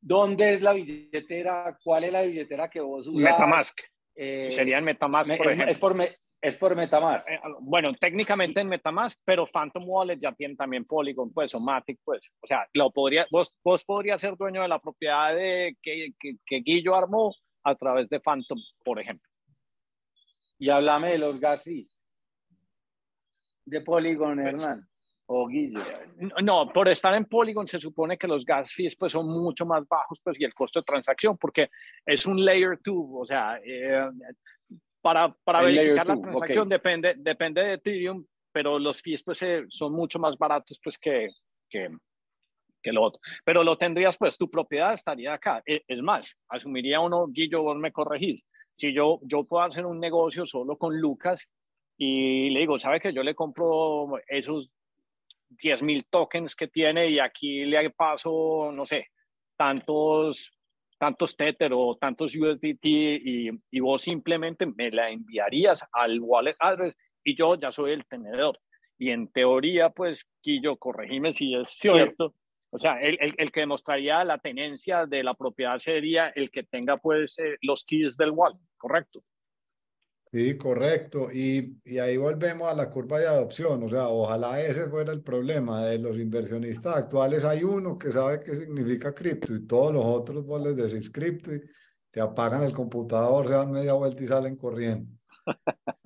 ¿dónde es la billetera? ¿Cuál es la billetera que vos usas? Metamask. Eh, Sería en Metamask, por ejemplo. Es por, me, es por Metamask. Eh, bueno, técnicamente en Metamask, pero Phantom Wallet ya tiene también Polygon, pues, o Matic, pues. O sea, lo podría, vos, vos podrías ser dueño de la propiedad de, que, que, que Guillo armó a través de Phantom, por ejemplo. Y háblame de los gas fees de Polygon, pues, Hernán? ¿O Guillo? No, por estar en Polygon se supone que los gas fees pues, son mucho más bajos pues, y el costo de transacción, porque es un layer 2, o sea, eh, para, para verificar la transacción depende, depende de Ethereum, pero los fees pues, eh, son mucho más baratos pues, que, que, que lo otro. Pero lo tendrías, pues tu propiedad estaría acá. E, es más, asumiría uno, Guillo, vos me corregís, si yo, yo puedo hacer un negocio solo con Lucas y le digo, ¿sabe que yo le compro esos 10 mil tokens que tiene y aquí le paso, no sé, tantos, tantos Tether o tantos USDT y, y vos simplemente me la enviarías al wallet address y yo ya soy el tenedor. Y en teoría, pues, Quillo, corregime si es cierto. O sea, el, el, el, que demostraría la tenencia de la propiedad sería el que tenga, pues, eh, los keys del wallet, ¿correcto? Sí, correcto. Y, y, ahí volvemos a la curva de adopción. O sea, ojalá ese fuera el problema de los inversionistas actuales. Hay uno que sabe qué significa cripto y todos los otros vos les decís cripto y te apagan el computador, se dan media vuelta y salen corriendo.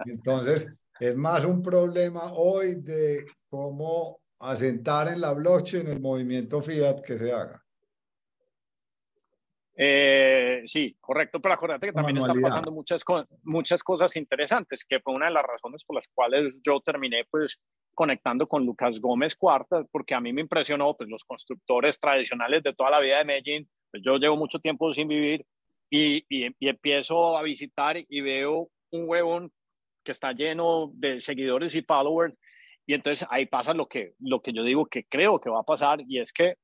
Entonces, es más un problema hoy de cómo asentar en la blockchain el movimiento fiat que se haga. Eh, sí, correcto, pero acuérdate que también están pasando muchas, muchas cosas interesantes, que fue una de las razones por las cuales yo terminé pues conectando con Lucas Gómez Cuarta, porque a mí me impresionó pues los constructores tradicionales de toda la vida de Medellín, pues yo llevo mucho tiempo sin vivir y, y, y empiezo a visitar y veo un huevón que está lleno de seguidores y followers y entonces ahí pasa lo que, lo que yo digo que creo que va a pasar y es que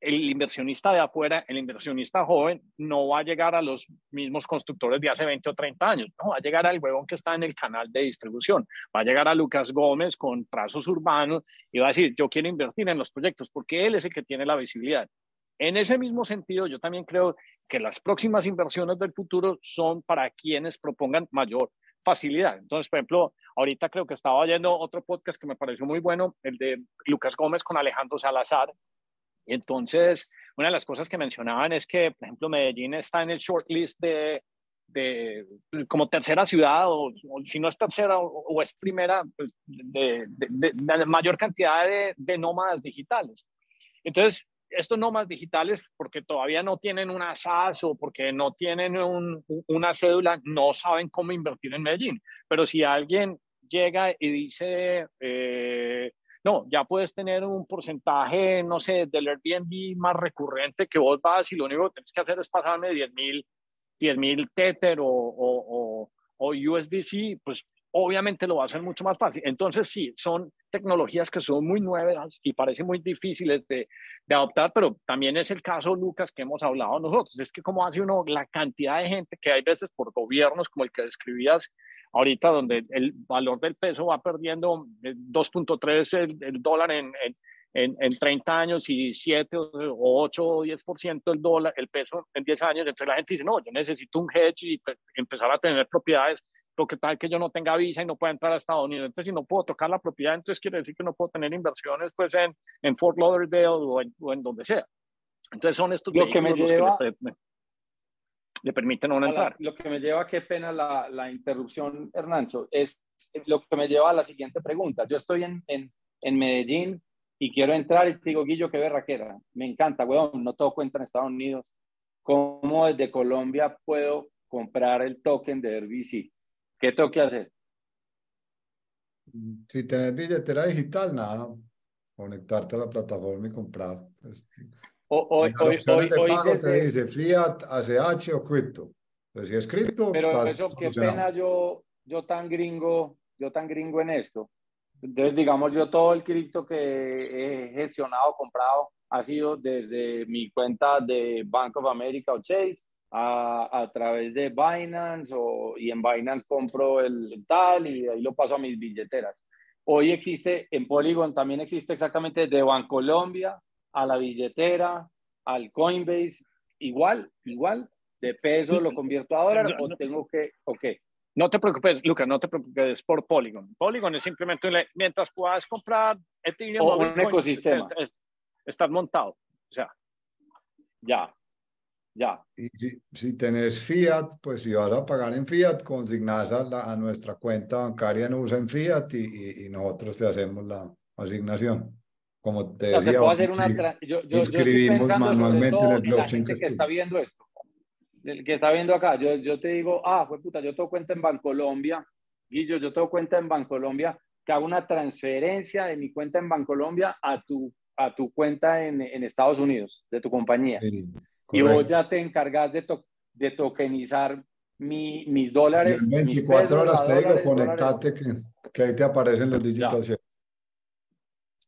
el inversionista de afuera, el inversionista joven, no va a llegar a los mismos constructores de hace 20 o 30 años, no, va a llegar al huevón que está en el canal de distribución, va a llegar a Lucas Gómez con trazos urbanos y va a decir, yo quiero invertir en los proyectos porque él es el que tiene la visibilidad. En ese mismo sentido, yo también creo que las próximas inversiones del futuro son para quienes propongan mayor facilidad. Entonces, por ejemplo, ahorita creo que estaba oyendo otro podcast que me pareció muy bueno, el de Lucas Gómez con Alejandro Salazar, entonces, una de las cosas que mencionaban es que, por ejemplo, Medellín está en el shortlist de, de como tercera ciudad, o, si no es tercera o, es primera, pues de, de, la mayor cantidad de, nómadas digitales. Entonces, estos nómadas digitales, porque todavía no tienen una SAS o porque no tienen un, una cédula, no saben cómo invertir en Medellín. Pero si alguien llega y dice, eh, no, ya puedes tener un porcentaje, no sé, del Airbnb más recurrente que vos vas y lo único que tienes que hacer es pasarme 10 mil 10 mil Tether o, o, o, USDC, pues obviamente lo va a hacer mucho más fácil. Entonces, sí, son tecnologías que son muy nuevas y parecen muy difíciles de, de, adoptar, pero también es el caso, Lucas, que hemos hablado nosotros. Es que como hace uno la cantidad de gente que hay veces por gobiernos como el que describías ahorita, donde el valor del peso va perdiendo 2.3 el, el, dólar en, en en, en, 30 años y 7 o 8 o 10% el dólar, el peso en 10 años, entonces la gente dice, no, yo necesito un hedge y empezar a tener propiedades lo que tal que yo no tenga visa y no pueda entrar a Estados Unidos. Entonces, si no puedo tocar la propiedad, entonces quiere decir que no puedo tener inversiones pues en, en Fort Lauderdale o en, o en, donde sea. Entonces, son estos lo que me lleva, que le, le, permiten no entrar. lo que me lleva, qué pena la, la, interrupción, Hernancho, es lo que me lleva a la siguiente pregunta. Yo estoy en, en, en Medellín y quiero entrar y te digo, Guillo, qué berraquera. Me encanta, weón, no todo cuenta en Estados Unidos. ¿Cómo desde Colombia puedo comprar el token de RBC? ¿Qué tengo que hacer? Si tenés billetera digital, nada, conectarte a la plataforma y comprar. Pues, hoy, hoy, hoy, hoy desde... te dice fiat, ACH o cripto. Entonces, si es cripto, Pero estás eso, qué pena yo, yo tan gringo, yo tan gringo en esto. Entonces, digamos, yo todo el cripto que he gestionado, comprado, ha sido desde mi cuenta de Bank of America o Chase a, a través de Binance o, y en Binance compro el, el tal y de ahí lo paso a mis billeteras. Hoy existe, en Polygon también existe exactamente de Bancolombia a la billetera, al Coinbase, igual, igual, de peso lo convierto a dólar o tengo que, ok. No te preocupes, Lucas, no te preocupes por Polygon. Polygon es simplemente, un, mientras puedas comprar Ethereum O o un Bitcoin, ecosistema. es- es- estás montado. O sea, Ya, ya. Y si, si tenés fiat, pues si vas a pagar en fiat, consignas a, la- a nuestra cuenta bancaria en USA en fiat y, y- y nosotros te hacemos la asignación. Como te se decía, puede hacer una... Yo, yo, yo estoy pensando sobre manualmente en todo el en la gente que que está viendo esto. El que está viendo acá, yo, yo te digo, ah, fue puta, yo tengo cuenta en Bancolombia, Guillo, yo tengo cuenta en Bancolombia, que hago una transferencia de mi cuenta en Bancolombia a tu, a tu cuenta en, en Estados Unidos, de tu compañía. Sí, y vos ya te encargas de, to- de tokenizar mi, mis dólares. En mis 24 pesos, horas te digo, dólares, dólares. conectate que, que ahí te aparecen los dígitos.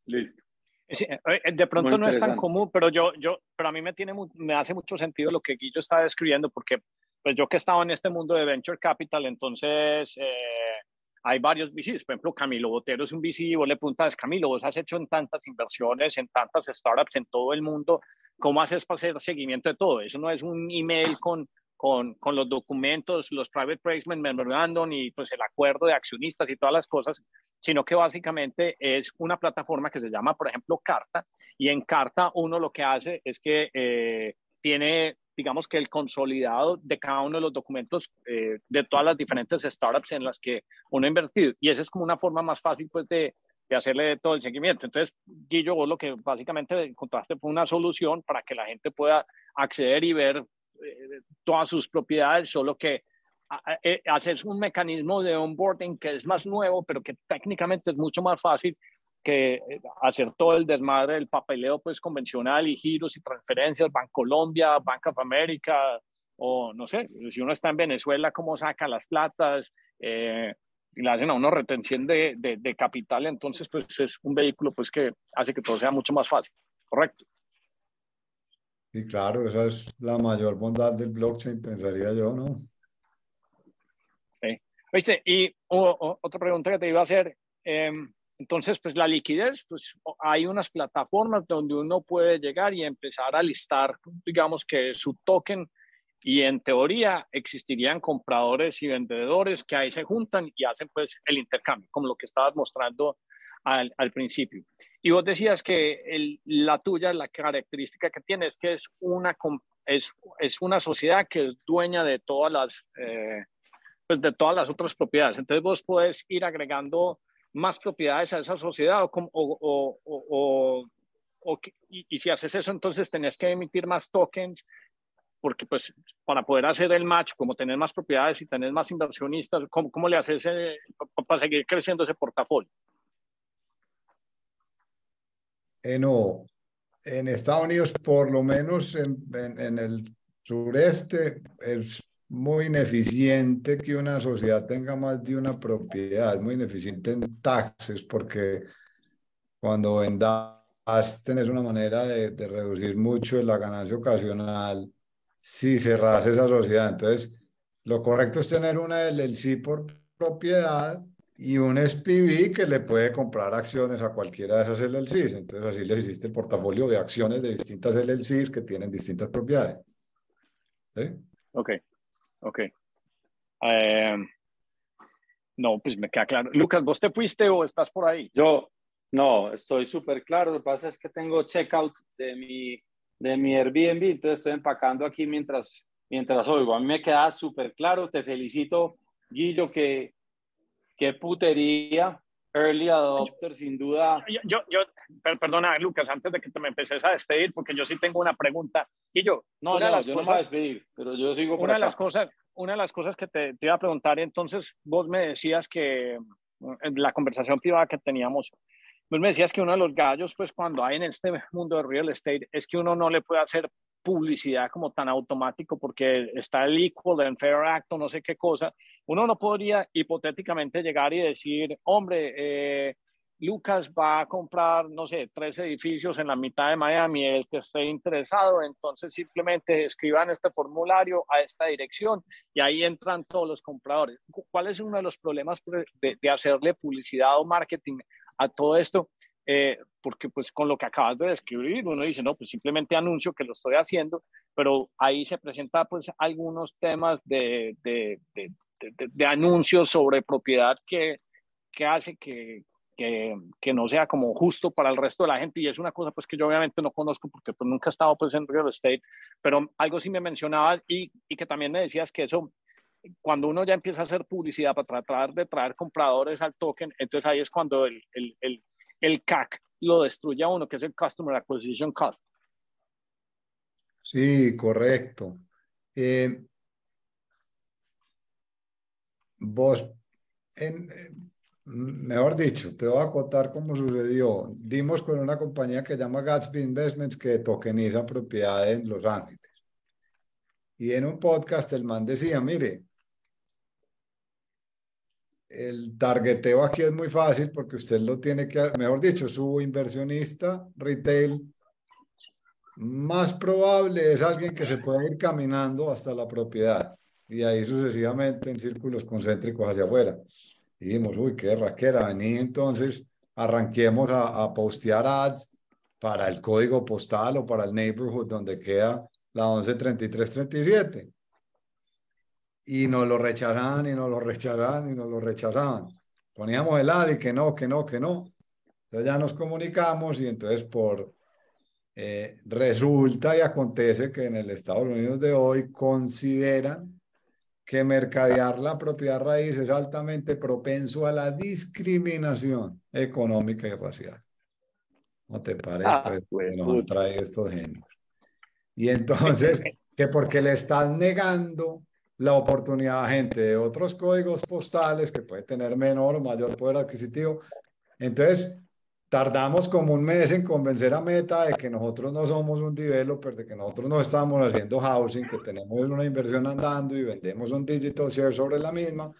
Listo. Sí, eh, de pronto no es tan común, pero yo, yo, pero a mí me tiene, me hace mucho sentido lo que Guillo está describiendo, porque pues yo que he estado en este mundo de venture capital, entonces eh, hay varios VCs. Por ejemplo, Camilo Botero es un VC vos le preguntas, Camilo, vos has hecho en tantas inversiones, en tantas startups en todo el mundo, ¿cómo haces para hacer seguimiento de todo? Eso no es un email con, con, con los documentos, los private placement memorandum y pues el acuerdo de accionistas y todas las cosas, sino que básicamente es una plataforma que se llama, por ejemplo, Carta, y en Carta uno lo que hace es que eh, tiene, digamos que el consolidado de cada uno de los documentos eh, de todas las diferentes startups en las que uno ha invertido, y esa es como una forma más fácil pues de, de hacerle todo el seguimiento. Entonces, Guillo, vos lo que básicamente encontraste fue una solución para que la gente pueda acceder y ver eh, todas sus propiedades, solo que eh, hacer un mecanismo de onboarding que es más nuevo, pero que técnicamente es mucho más fácil que eh, hacer todo el desmadre del papeleo pues convencional y giros y transferencias, Bancolombia, Bank of America, o no sé, si uno está en Venezuela, cómo saca las platas, eh, y le hacen a uno retención de, de, de capital, entonces pues es un vehículo pues que hace que todo sea mucho más fácil, ¿correcto? Y claro, esa es la mayor bondad del blockchain, pensaría yo, ¿no? Oíste, y otra pregunta que te iba a hacer, eh, entonces, pues la liquidez, pues hay unas plataformas donde uno puede llegar y empezar a listar, digamos que su token, y en teoría existirían compradores y vendedores que ahí se juntan y hacen pues el intercambio, como lo que estabas mostrando al principio. Y vos decías que el- la tuya, la característica que tiene es que es una, es, es una sociedad que es dueña de todas las... eh, pues de todas las otras propiedades. Entonces vos podés ir agregando más propiedades a esa sociedad o, o, o, o, y, y si haces eso, entonces tenés que emitir más tokens porque pues para poder hacer el match, como tener más propiedades y tener más inversionistas, ¿cómo, cómo le haces eh, pa- para seguir creciendo ese portafolio? Eh, no, en Estados Unidos, por lo menos en, en- en el sureste, es muy ineficiente que una sociedad tenga más de una propiedad, es muy ineficiente en taxes porque cuando vendas tenés una manera de, de reducir mucho la ganancia ocasional si cerras esa sociedad. Entonces, lo correcto es tener una LLC por propiedad y un SPV que le puede comprar acciones a cualquiera de esas LLCs. Entonces, así les hiciste el portafolio de acciones de distintas LLCs que tienen distintas propiedades. ¿Sí? Ok, ok. Eh, no, pues me queda claro. Lucas, ¿vos te fuiste o estás por ahí? Yo, no, estoy súper claro. Lo que pasa es que tengo checkout de mi, de mi Airbnb, entonces estoy empacando aquí mientras, mientras oigo. A mí me queda súper claro. Te felicito, Guillo, que qué putería. Early adopter, sin duda. Yo, yo, perdona, Lucas, antes de que te me empeces a despedir, porque yo sí tengo una pregunta. Y yo, no, no, de las yo cosas, no me voy a despedir, pero yo sigo por una de acá. las cosas, una de las cosas que te, te iba a preguntar, entonces vos me decías que en la conversación privada que teníamos, vos me decías que uno de los gallos, pues cuando hay en este mundo de real estate, es que uno no le puede hacer publicidad como tan automático porque está el Equal and Fair Act o no sé qué cosa. Uno no podría hipotéticamente llegar y decir, hombre, eh, Lucas va a comprar, no sé, tres edificios en la mitad de Miami, el que esté interesado, entonces simplemente escriban este formulario a esta dirección y ahí entran todos los compradores. ¿Cuál es uno de los problemas de, hacerle publicidad o marketing a todo esto? Eh, porque pues con lo que acabas de describir, uno dice, no, pues simplemente anuncio que lo estoy haciendo, pero ahí se presenta pues algunos temas de, de anuncios sobre propiedad que, que hace que, que, que, no sea como justo para el resto de la gente y es una cosa pues que yo obviamente no conozco porque pues nunca he estado pues en real estate, pero algo sí me mencionabas y, y que también me decías que eso cuando uno ya empieza a hacer publicidad para tratar de traer compradores al token, entonces ahí es cuando el, el, el el CAC lo destruye a uno, que es el Customer Acquisition Cost. Sí, correcto. Eh, vos, en, mejor dicho, te voy a contar cómo sucedió. Dimos con una compañía que se llama Gatsby Investments que tokeniza propiedades en Los Ángeles. Y en un podcast el man decía, mire, el targeteo aquí es muy fácil porque usted lo tiene que, mejor dicho, su inversionista retail más probable es alguien que se pueda ir caminando hasta la propiedad y ahí sucesivamente en círculos concéntricos hacia afuera. Y dijimos, uy, qué raquera, vení entonces, arranquemos a, a postear ads para el código postal o para el neighborhood donde queda la 113337 y nos lo rechazaban y nos lo rechazaban y nos lo rechazaban. Poníamos el ad y que no, que no, que no. Entonces ya nos comunicamos y entonces por eh, resulta y acontece que en el Estados Unidos de hoy consideran que mercadear la propiedad raíz es altamente propenso a la discriminación económica y racial. ¿No te parece? Ah, pues, nos trae estos genios. Y entonces, que porque le están negando la oportunidad a gente de otros códigos postales que puede tener menor o mayor poder adquisitivo. Entonces, tardamos como un mes en convencer a Meta de que nosotros no somos un developer, de que nosotros no estamos haciendo housing, que tenemos una inversión andando y vendemos un digital share sobre la misma,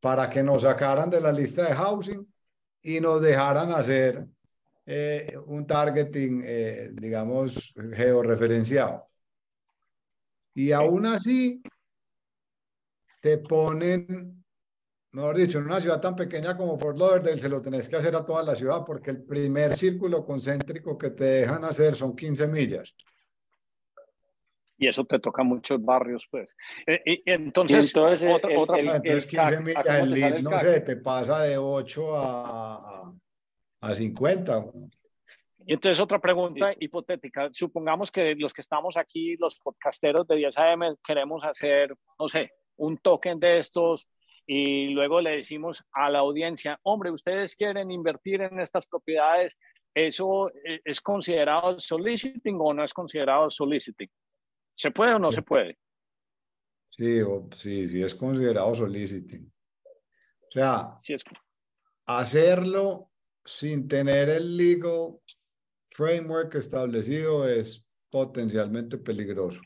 para que nos sacaran de la lista de housing y nos dejaran hacer eh, un targeting, eh, digamos, georreferenciado. Y aún así, te ponen, mejor dicho, en una ciudad tan pequeña como Fort Lauderdale, se lo tenés que hacer a toda la ciudad porque el primer círculo concéntrico que te dejan hacer son 15 millas. Y eso te toca muchos barrios, pues. Y, y entonces, y entonces, otra, el, otra, el, entonces 15 CAC, millas, ¿a cómo el lead, no sé, te pasa de 8 a, a, a 50. Y entonces otra pregunta hipotética. Supongamos que los que estamos aquí, los podcasteros de 10 AM, queremos hacer, no sé, un token de estos y luego le decimos a la audiencia, hombre, ustedes quieren invertir en estas propiedades, ¿eso es considerado soliciting o no es considerado soliciting? ¿Se puede o no se puede? Sí, o, sí, sí es considerado soliciting. O sea, Sí es. hacerlo sin tener el legal framework establecido es potencialmente peligroso.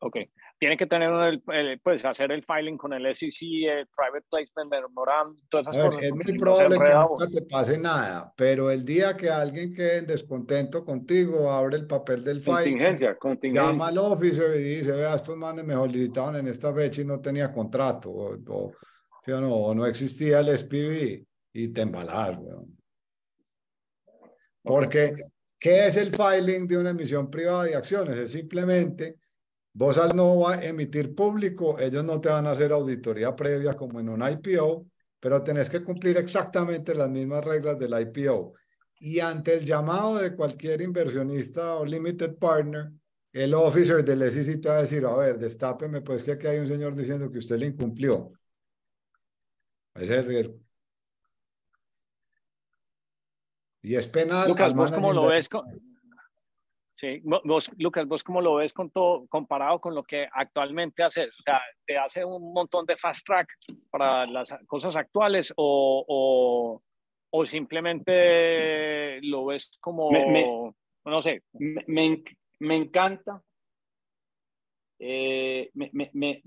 Ok. Tiene que tener el, pues hacer el filing con el SEC, el private placement memorandum, todas esas cosas. Es muy probable que nunca te pase nada, pero el día que alguien quede en descontento contigo, abre el papel del filing, contingencia, contingencia. llama al officer y dice, vea, estos manes me solicitaban en esta fecha y no tenía contrato, o, o, no, o no existía el SPV, y te embalas, weón. Porque, ¿qué es el filing de una emisión privada de acciones? Es simplemente Vos al no emitir público, ellos no te van a hacer auditoría previa como en un IPO, pero tenés que cumplir exactamente las mismas reglas del IPO. Y ante el llamado de cualquier inversionista o limited partner, el officer del SEC te va a decir, a ver, destápeme, pues que aquí hay un señor diciendo que usted le incumplió. Ese es riesgo. Y es penal. Lucas, ¿vos cómo lo ves? Sí, vos, Lucas, vos cómo lo ves con todo, comparado con lo que actualmente haces? O sea, ¿te hace un montón de fast track para las cosas actuales o, o, o simplemente lo ves como, no sé? Me, me, encanta. Eh, me,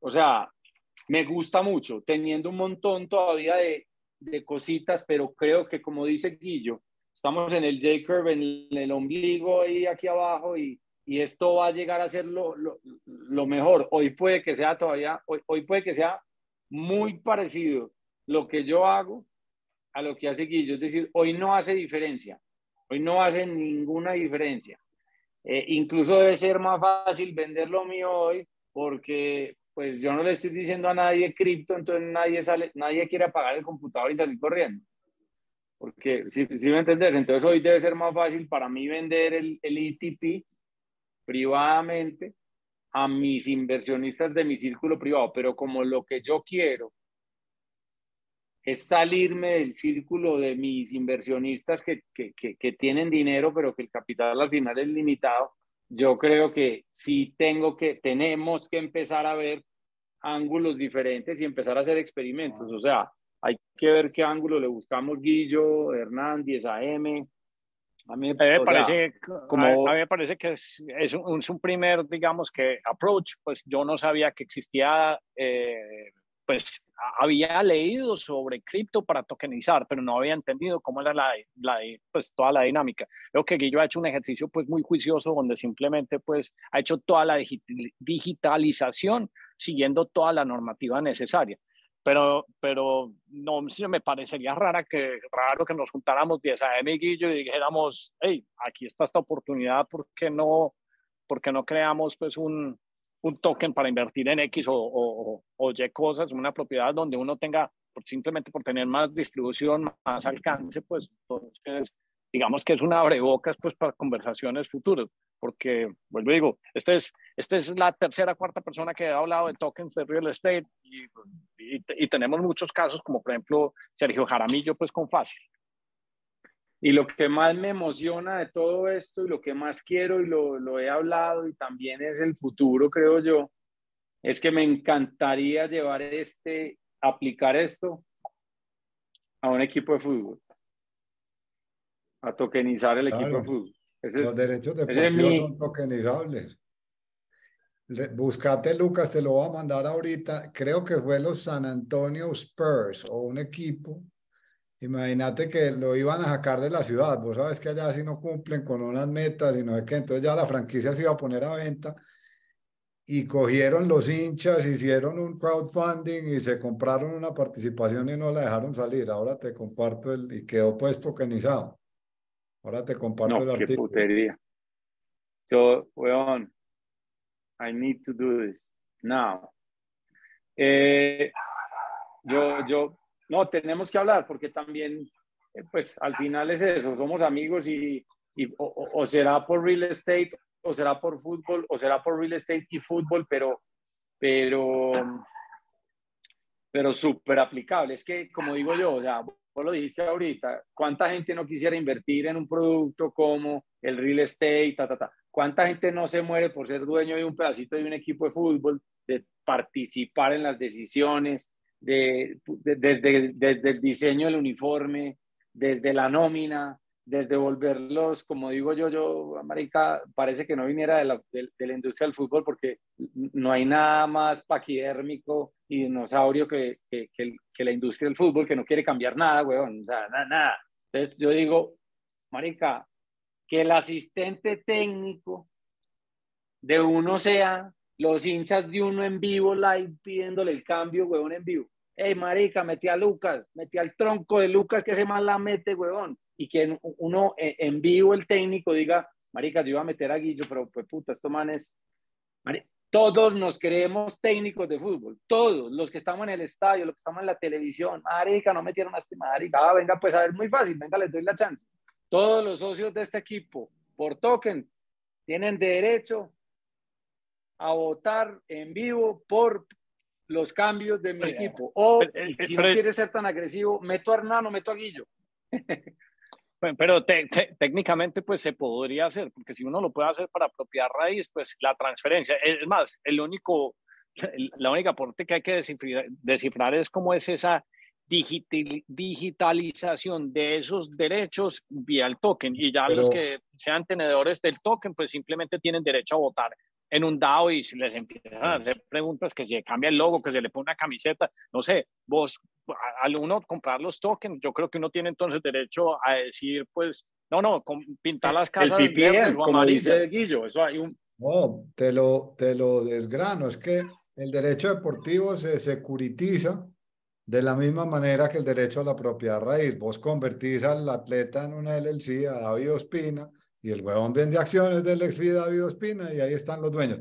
o sea, me gusta mucho, teniendo un montón todavía de, de cositas, pero creo que como dice Guillo, estamos en el J-curve, en el ombligo y aquí abajo y, y esto va a llegar a ser lo, lo, lo, mejor. Hoy puede que sea todavía, hoy, hoy puede que sea muy parecido lo que yo hago a lo que hace Guillo. Es decir, hoy no hace diferencia. Hoy no hace ninguna diferencia. Eh, incluso debe ser más fácil vender lo mío hoy porque pues yo no le estoy diciendo a nadie cripto, entonces nadie sale, nadie quiere apagar el computador y salir corriendo. Porque, si, si me entendés, entonces hoy debe ser más fácil para mí vender el, el ETP privadamente a mis inversionistas de mi círculo privado, pero como lo que yo quiero es salirme del círculo de mis inversionistas que, que, que, que, tienen dinero, pero que el capital al final es limitado, yo creo que sí tengo que, tenemos que empezar a ver ángulos diferentes y empezar a hacer experimentos. O sea, hay que ver qué ángulo le buscamos Guillo, Hernández, AM. A mí, me parece, como... a, mí me parece que es, es, un, es, un, primer, digamos, que approach, pues yo no sabía que existía, eh, pues había leído sobre cripto para tokenizar, pero no había entendido cómo era la, la, pues, toda la dinámica. Creo que Guillo ha hecho un ejercicio pues muy juicioso donde simplemente pues ha hecho toda la digitalización siguiendo toda la normativa necesaria pero, pero no me parecería rara que, raro que nos juntáramos 10 a M y dijéramos, hey, aquí está esta oportunidad, ¿por qué no, por qué no creamos pues un, un token para invertir en X o, o, o, Y cosas, una propiedad donde uno tenga, simplemente por tener más distribución, más alcance, pues entonces digamos que es una abrebocas pues para conversaciones futuras, porque, vuelvo y digo, esta es, esta es la tercera, cuarta persona que ha hablado de tokens de real estate y, y, tenemos muchos casos, como por ejemplo Sergio Jaramillo, pues con Fácil. Y lo que más me emociona de todo esto y lo que más quiero y lo, lo he hablado y también es el futuro, creo yo, es que me encantaría llevar este, aplicar esto a un equipo de fútbol a tokenizar el equipo de fútbol. Los derechos deportivos son tokenizables. Buscate, Lucas, te lo voy a mandar ahorita. Creo que fue los San Antonio Spurs o un equipo. Imagínate que lo iban a sacar de la ciudad. Vos sabes que allá si no cumplen con unas metas y no sé qué. Entonces ya la franquicia se iba a poner a venta. Y cogieron los hinchas, hicieron un crowdfunding y se compraron una participación y no la dejaron salir. Ahora te comparto el y quedó pues tokenizado. Ahora te comparto no, el qué artículo. putería. Yo, weón, I need to do this now. Eh, yo, yo, no, tenemos que hablar porque también, eh, pues al final es eso, somos amigos y, y o, o, será por real estate, o será por fútbol, o será por real estate y fútbol, pero, pero, pero súper aplicable. Es que, como digo yo, o sea, vos lo dijiste ahorita, ¿cuánta gente no quisiera invertir en un producto como el real estate, ta, ta, ta? ¿Cuánta gente no se muere por ser dueño de un pedacito de un equipo de fútbol, de participar en las decisiones, de, de, desde, desde el diseño del uniforme, desde la nómina, desde volverlos, como digo yo, yo, Marica, parece que no viniera de la, de, de la industria del fútbol porque no hay nada más paquidérmico y dinosaurio que, que, que, que la industria del fútbol que no quiere cambiar nada, weón, nada, nada. Entonces yo digo, Marica, que el asistente técnico de uno sea los hinchas de uno en vivo, live, pidiéndole el cambio, weón, en vivo. Hey, marica, metí a Lucas, metí al tronco de Lucas que ese más la mete, weón. Y que uno eh, en vivo, el técnico, diga, marica, yo iba a meter a Guillo, pero pues puta, esto man es... Todos nos creemos técnicos de fútbol, todos, los que estamos en el estadio, los que estamos en la televisión, marica, no metieron a este marica, ah, venga, pues a ver, muy fácil, venga, les doy la chance. Todos los socios de este equipo, por token, tienen derecho a votar en vivo por los cambios de mi Pero- equipo. O, pero- y si pero- no quiere ser tan agresivo, meto a meto a Guillo. Pero te- te- técnicamente pues se podría hacer, porque si uno lo puede hacer para propiedad raíz, pues la transferencia. Es más, el único, la única aporte que hay que descifrar, descifrar es cómo es esa digital- digitalización de esos derechos vía el token. Y ya los que sean tenedores del token, pues simplemente tienen derecho a votar en un DAO y si les empiezan a hacer preguntas, que se cambia el logo, que se le pone una camiseta, no sé, vos, al uno comprar los tokens, yo creo que uno tiene entonces derecho a decir, pues, no, no, con- pintar las El casas verdes PPM, como dice. Guillo, eso hay un... No, te lo, te lo desgrano. Es que el derecho deportivo se securitiza de la misma manera que el derecho a la propiedad raíz. Vos convertís al atleta en una LLC, a David Ospina, y el huevón vende acciones del ex David Ospina y ahí están los dueños.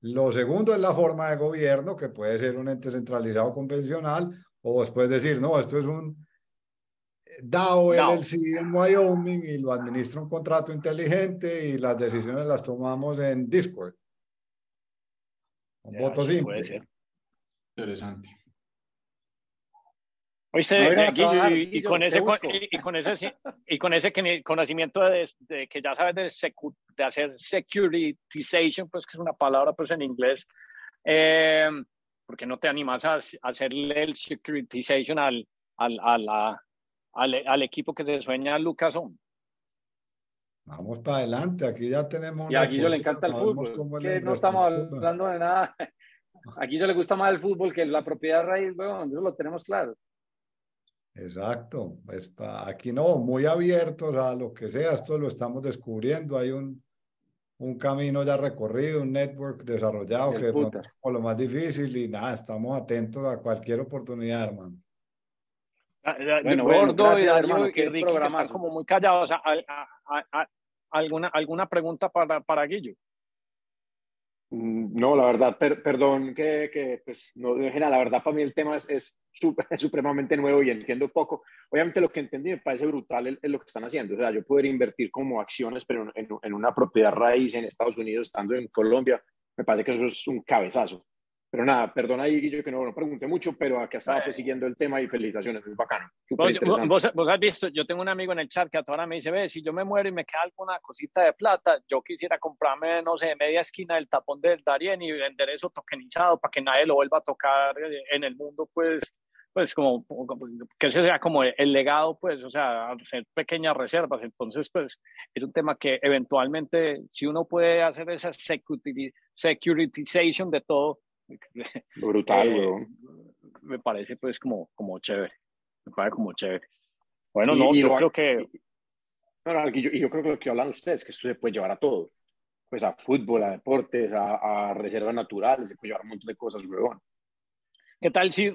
Lo segundo es la forma de gobierno, que puede ser un ente centralizado convencional, o puedes decir, no, esto es un DAO DAO. LLC en Wyoming y lo administra un contrato inteligente y las decisiones las tomamos en Discord. Con Ya, voto sí, simple. puede ser. Interesante. Oíste, No, trabajar, y, y con ese, y, y con ese, y con ese que- conocimiento de, de que ya sabes de, secu- de hacer securitization, pues que es una palabra pues en inglés, eh, ¿por qué no te animas a, a hacerle el securitization al, al, a la- al, al equipo que te sueña Lucas On? Vamos para adelante, aquí ya tenemos. Y a Guillo le encanta el fútbol. Que no estamos hablando de nada. A Guillo le gusta más el fútbol que la propiedad raíz, weón, eso lo tenemos claro. Exacto, pues pa- aquí no, muy abiertos a lo que sea, esto lo estamos descubriendo, hay un, un camino ya recorrido, un network desarrollado que es como lo más difícil y nada, estamos atentos a cualquier oportunidad, hermano. Ah, Bueno, Gordo bueno, gracias, y Darío hermano, y qué Ricky, que programazo. como muy callados. A- a- a- a- ¿Alguna, ¿Alguna pregunta para, para Guillo? Mm, No, la verdad, per- perdón que, que, pues, no dejen a la verdad, para mí el tema es, es sup- supremamente nuevo y entiendo poco. Obviamente lo que entendí me parece brutal es, lo que están haciendo. O sea, yo poder invertir como acciones, pero en- en una propiedad raíz en Estados Unidos, estando en Colombia, me parece que eso es un cabezazo. Pero nada, perdón ahí, Guillo, que no, no pregunté mucho, pero acá estaba pues, siguiendo el tema y felicitaciones, muy bacano. Vos, vos- vos has visto, yo tengo un amigo en el chat que a toda hora me dice, ve, si yo me muero y me queda alguna cosita de plata, yo quisiera comprarme, no sé, media esquina del tapón del Darien y vender eso tokenizado para que nadie lo vuelva a tocar eh, en el mundo, pues, pues como, que ese sea como el legado, pues, o sea, hacer pequeñas reservas. Entonces, pues, es un tema que eventualmente, si uno puede hacer esa securitization de todo, Brutal, eh, weón. me parece pues como, como chévere. Me parece como chévere. Bueno, Y- no, y yo lo- creo que y- No, no, y yo, y yo creo que lo que hablan ustedes, que esto se puede llevar a todo. Pues a fútbol, a deportes, a, a reservas naturales, se puede llevar a un montón de cosas, huevón. ¿Qué tal si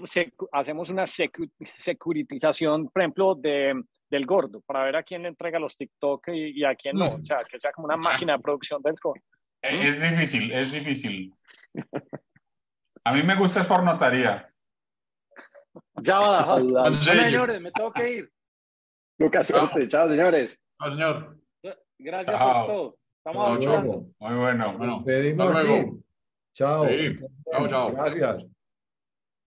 hacemos una secu- securitización, por ejemplo, de, del gordo, para ver a quién le entrega los TikTok y, y a quién no? O sea, que sea como una máquina de producción del gordo. Es difícil, es difícil. A mí me gusta es por notaría. Ya va, señores, me tengo que ir. Lucas, Chao. suerte. Chao, señores. No, señor. Gracias Chao. por todo. Estamos Chao, chao. hablando. Muy bueno. Nos bueno. despedimos hasta luego. Chao. Sí. Chao, chao. Gracias.